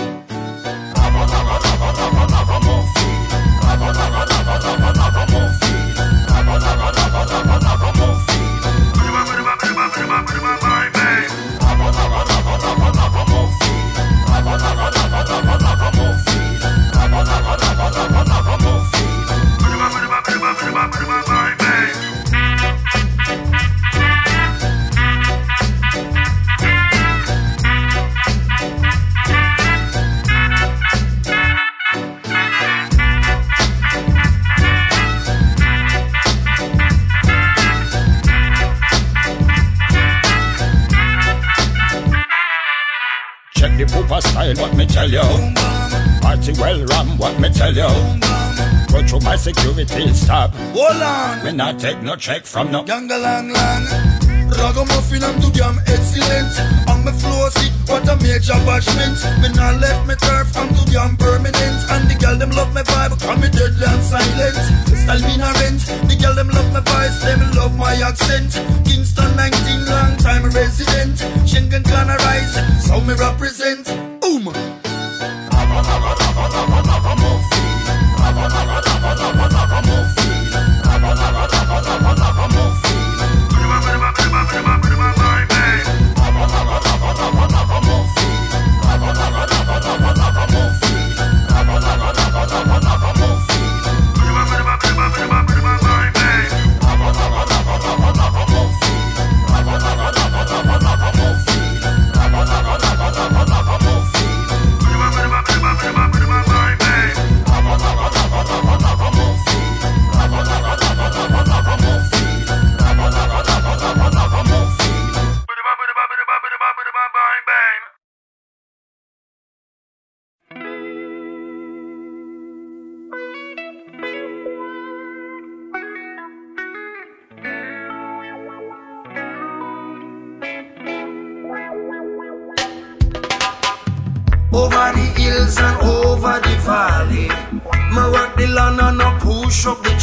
Speaker 2: Hold.
Speaker 6: Me not take no check from no.
Speaker 2: Gangalang lang. Ragamuffin, I'm too damn excellent. On my floor, see what a major bashment. Me not left me turf, I'm too damn permanent. And the girl them love my vibe, call me deadly and silent. Style me not rent. The girl them love my voice, them love my accent. Kingston 19, long time resident. Shengen can arise, so me represent. Boom.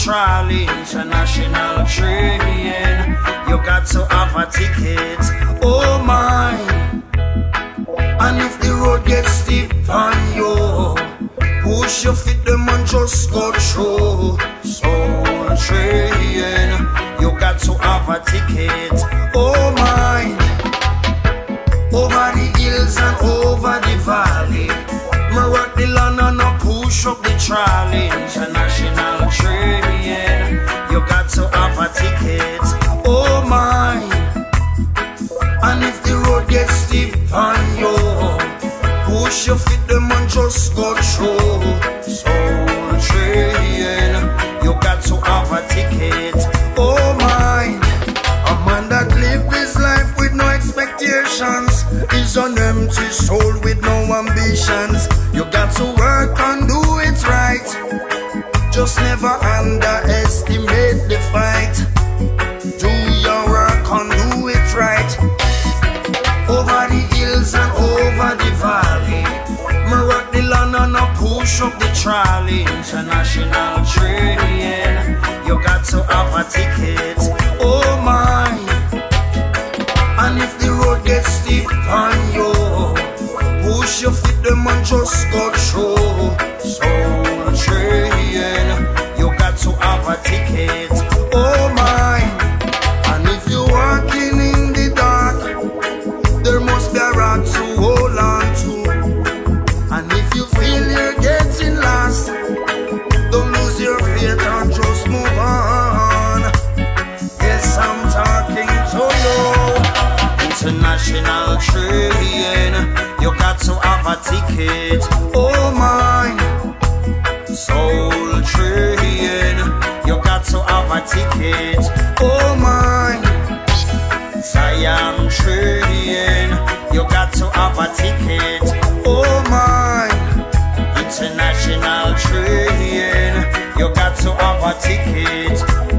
Speaker 2: Trolley. International train. You got to have a ticket. Oh my. And if the road gets steep on you, push your feet them and just go through. Soul train. You got to have a ticket. Oh my over the hills and over the valley. Rock the land and I push up the trolley. Ticket. Oh my! And if the road gets steep on you, push your feet them and just go through. Soul train, you got to have a ticket. Oh my! A man that live his life with no expectations is an empty soul trolley. International train. You got to have a ticket. Oh my. And if the road gets steep on you, push your feet them and just go through. Ticket. Oh my, international train, you got to have a ticket.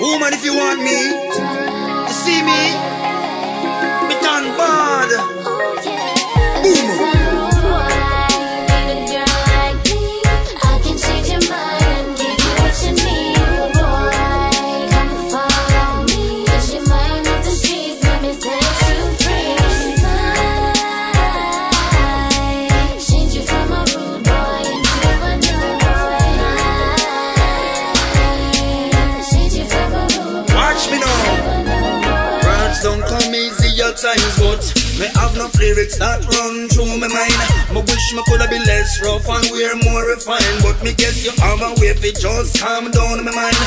Speaker 11: Woman, if you want me, you see me, me done born. lyrics that run through my mind. My wish my coulda be less rough and we're more refined, but me guess you have a way fi just calm down my mind.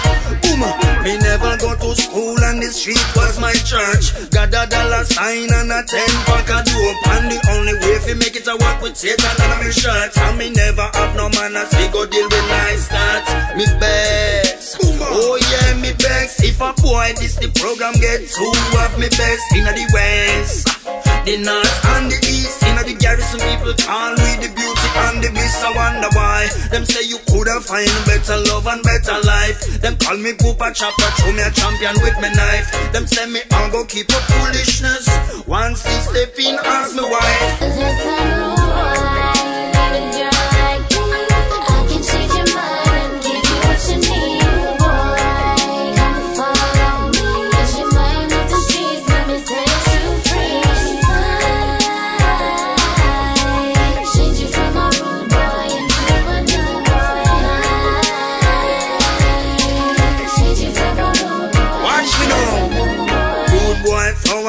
Speaker 11: Boom, me never go to school and the street was my church. Got a dollar sign and a ten pack of dope, and the only way fi
Speaker 2: make it a walk with Satan and my shirt. And me never have no manners, we go deal with nice thoughts. Me bad best. Oh yeah, me best. If a boy this the program get two of me best in the west. The north and the east, in the garrison people call me the beauty and the beast. I wonder why them say you coulda find better love and better life. Them call me Poopa Chopper, throw me a champion with me knife. Them say me I go keep up foolishness. Once they step in, ask me why.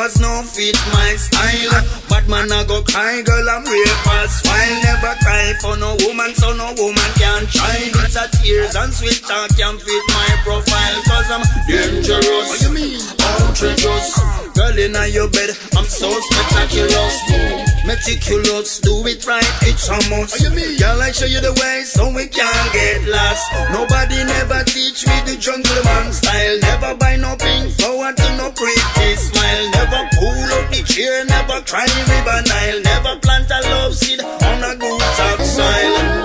Speaker 2: Flowers no fit my style. Bad man I go cry, girl I'm real fast. Smile never cry for no woman, so no woman can try. It's a tears and sweet talk can fit my profile. Cause I'm dangerous. What you mean? Outrageous. Girl in your bed, I'm so spectacular. Meticulous, do it right, it's a must. Girl, I show you the way so we can't get lost. Nobody never teach me the jungle man style. Never buy no pink flower to no pretty smile. Never pull up the chair, never cry river Nile. Never plant a love seed on a good topsoil.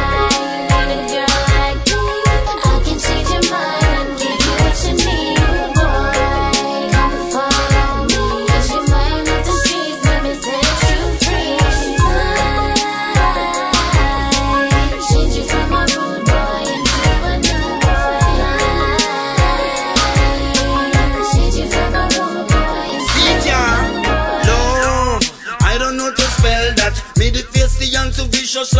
Speaker 2: Sitya,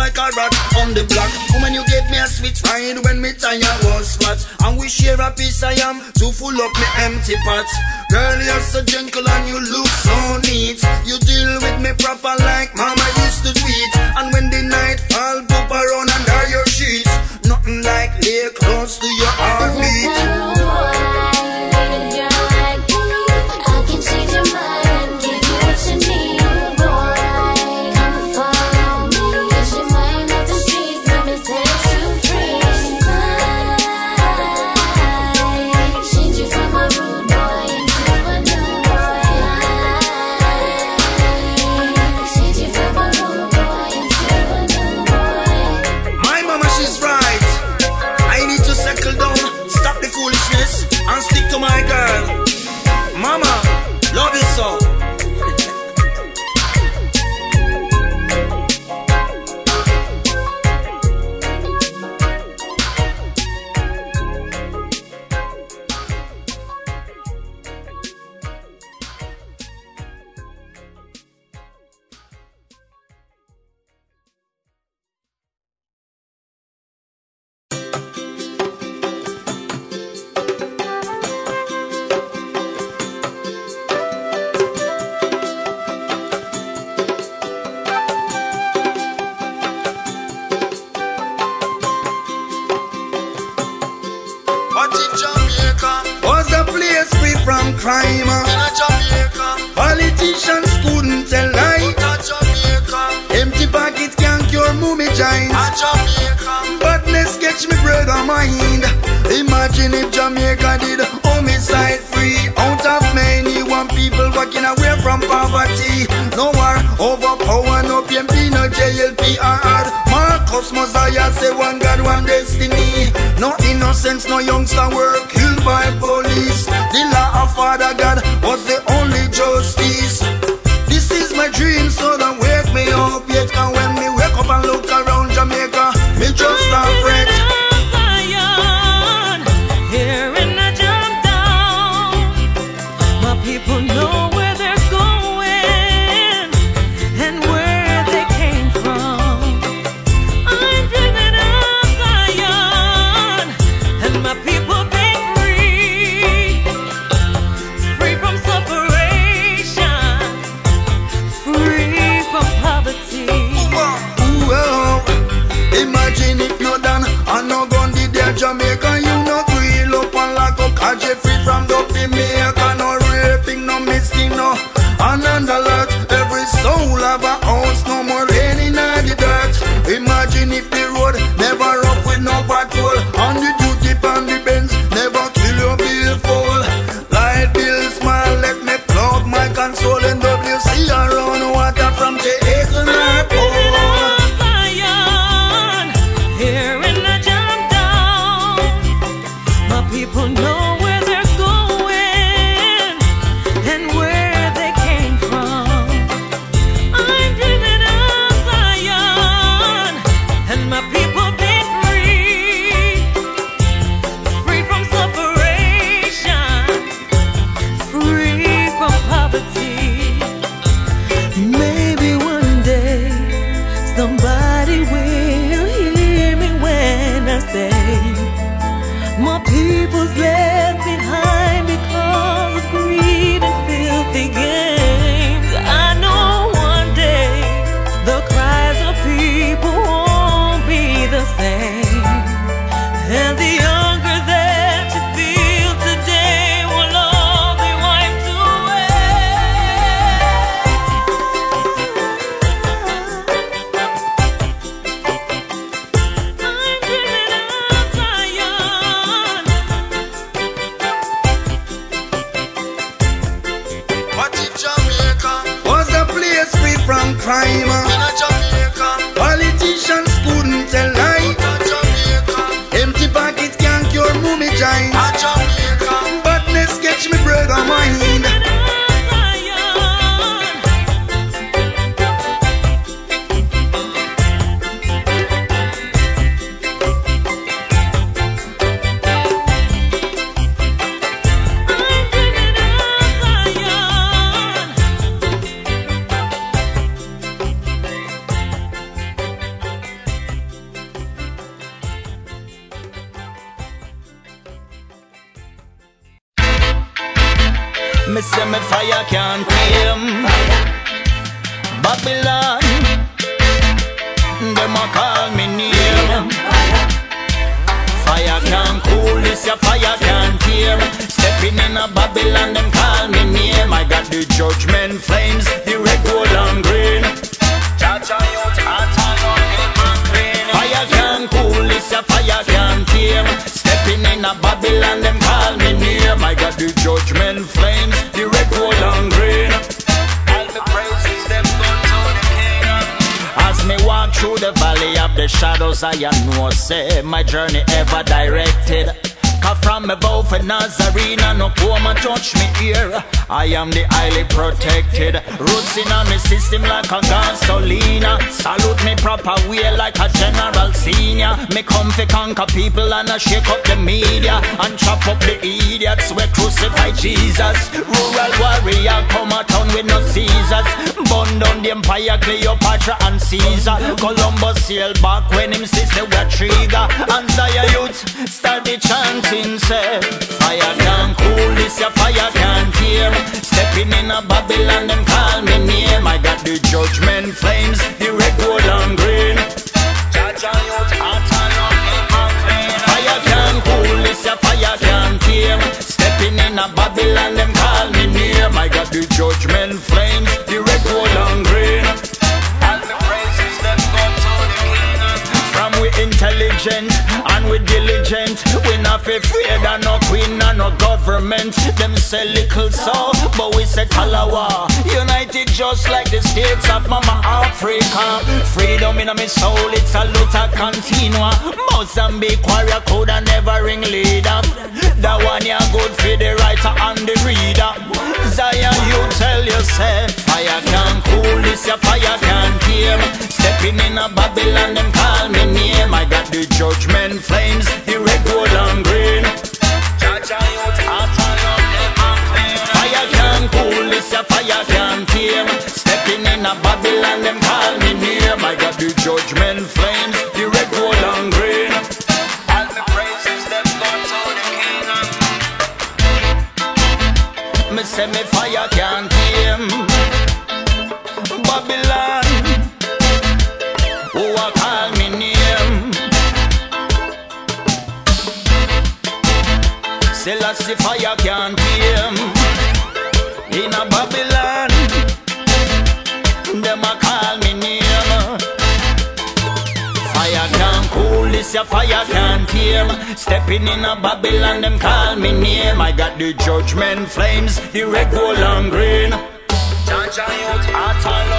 Speaker 2: like a rat on the block. Woman, you gave me a sweet ride when me tire was flat. And we share a piece I am to full up me empty pot. Girl, you're so gentle and you look so neat. You deal with me proper like mama used to tweet. And when the night fall, poop around under your sheets. Nothing like lay close to your heartbeat.
Speaker 6: Columbus sailed back when him sister say trigger and just like the states of Mama Africa. Freedom in my soul, it's a luta continua. Mozambique warrior could have never ring leader. That one you good for the writer and the reader. Zion, you tell yourself, fire can cool this, your fire can tame. Stepping in a Babylon, them call me name. I got the judgment flames, the red, gold, and green. I can't tame. Stepping in a Babylon, them call me near. I got the judgment flame. flame. Stepping in a Babylon, them call me name. I got the judgment flames, the red, gold, and green. Jaja youth, heart and.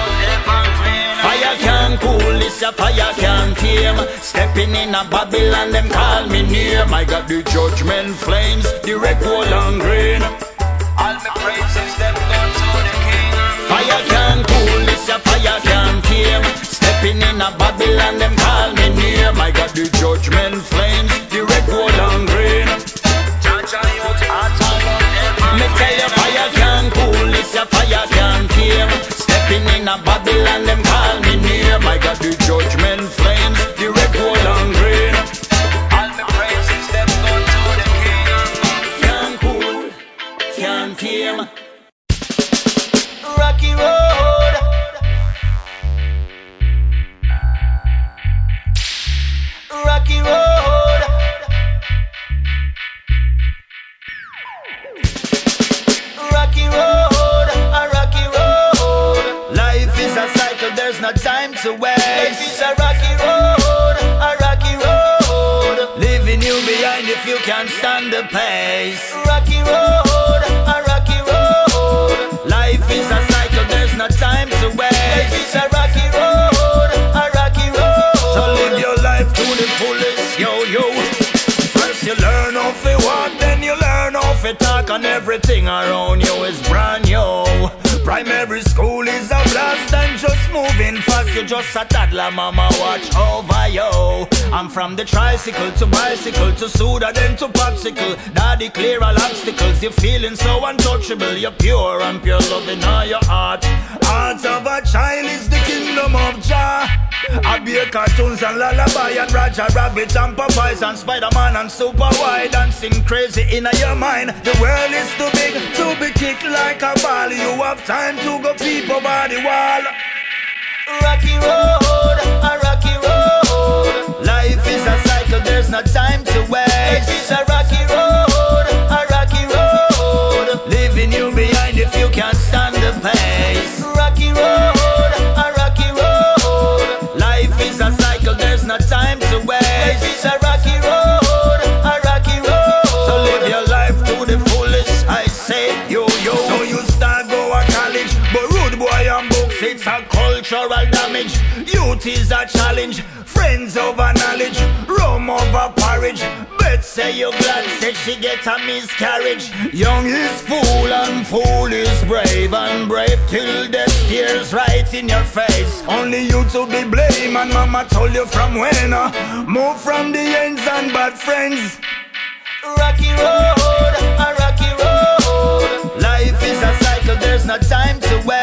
Speaker 6: Fire can't cool, this a fire can't tame. Stepping in a Babylon, them call me name. I got the judgment flames, the red, gold, and green. All my praises, them go to the king. Fire can't cool, this a fire can't tame. Stepping in a Babylon, them call me name. I got the judgment. Roger Rabbit and Popeyes and Spider-Man and Super Wide dancing crazy in your mind. The world is too big to be kicked like a ball. You have time to go peep over the wall.
Speaker 12: Rocky Road.
Speaker 6: Say you glad said she get a miscarriage. Young is fool and fool is brave and brave till death stares right in your face. Only you to be blame and mama told you from when. uh, Move from the ends and bad friends.
Speaker 12: Rocky Road. A Rocky Road.
Speaker 6: Life is a cycle, there's no time to
Speaker 12: Life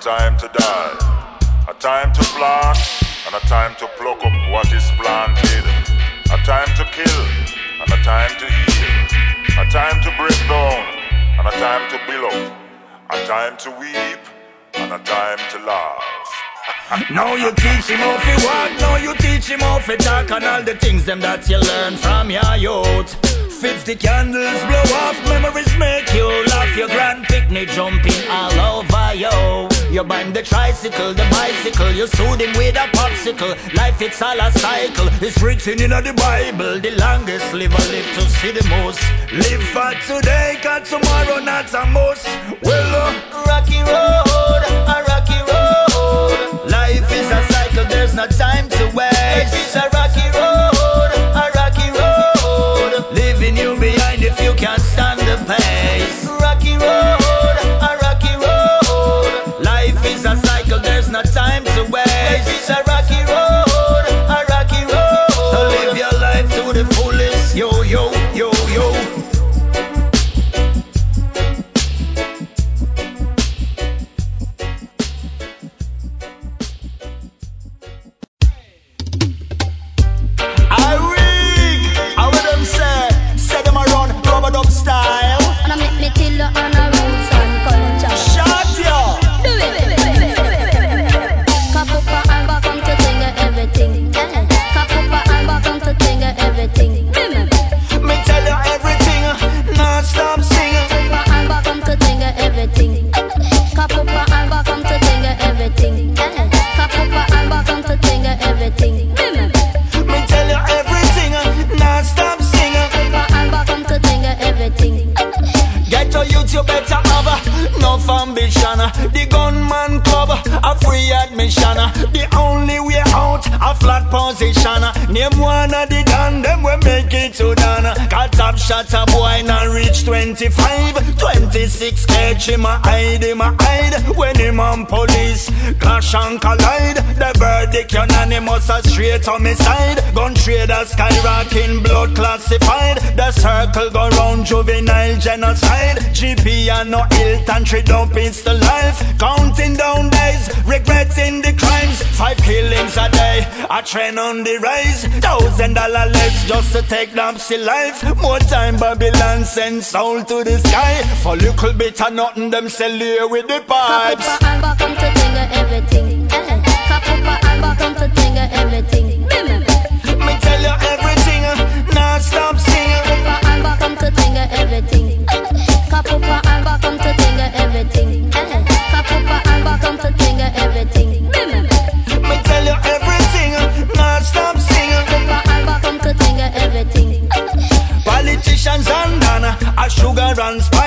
Speaker 6: time to
Speaker 13: die. A time to plant and a time to pluck up what is planted. A time to kill and a time to heal. A time to break down and a time to build up. A time to weep and a time to laugh. (laughs)
Speaker 6: Now you teach him how to walk, now you teach him how to talk and all the things them that you learn from your youth. Fifty candles blow off, memories make you laugh. Your grand picnic jumping all over you. You bind the tricycle, the bicycle, you soothe him with a popsicle. Life it's all a cycle, it's written in the Bible. The longest live liver live to see the most. Live for today, cause tomorrow not a must. Just to take Dempsey life. More time Babylon send soul to the sky. For little bit of nothing, them sell here with the pipes. A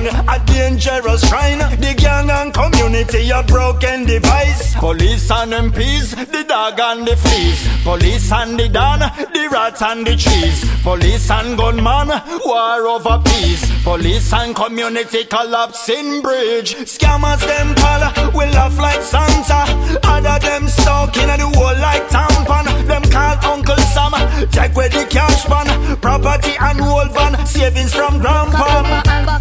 Speaker 6: gang, a dangerous shrine. The gang and community, a broken device. Police and MPs, the dog and the fleas. Police and the Dan, the rats and the trees. Police and gunman, war over peace. Police and community collapsing bridge. Scammers them call, we laugh like Santa. Other them stuck in the wall like tampon. Them call Uncle Sam, take away the cash van. Property and whole van, savings from grandpa.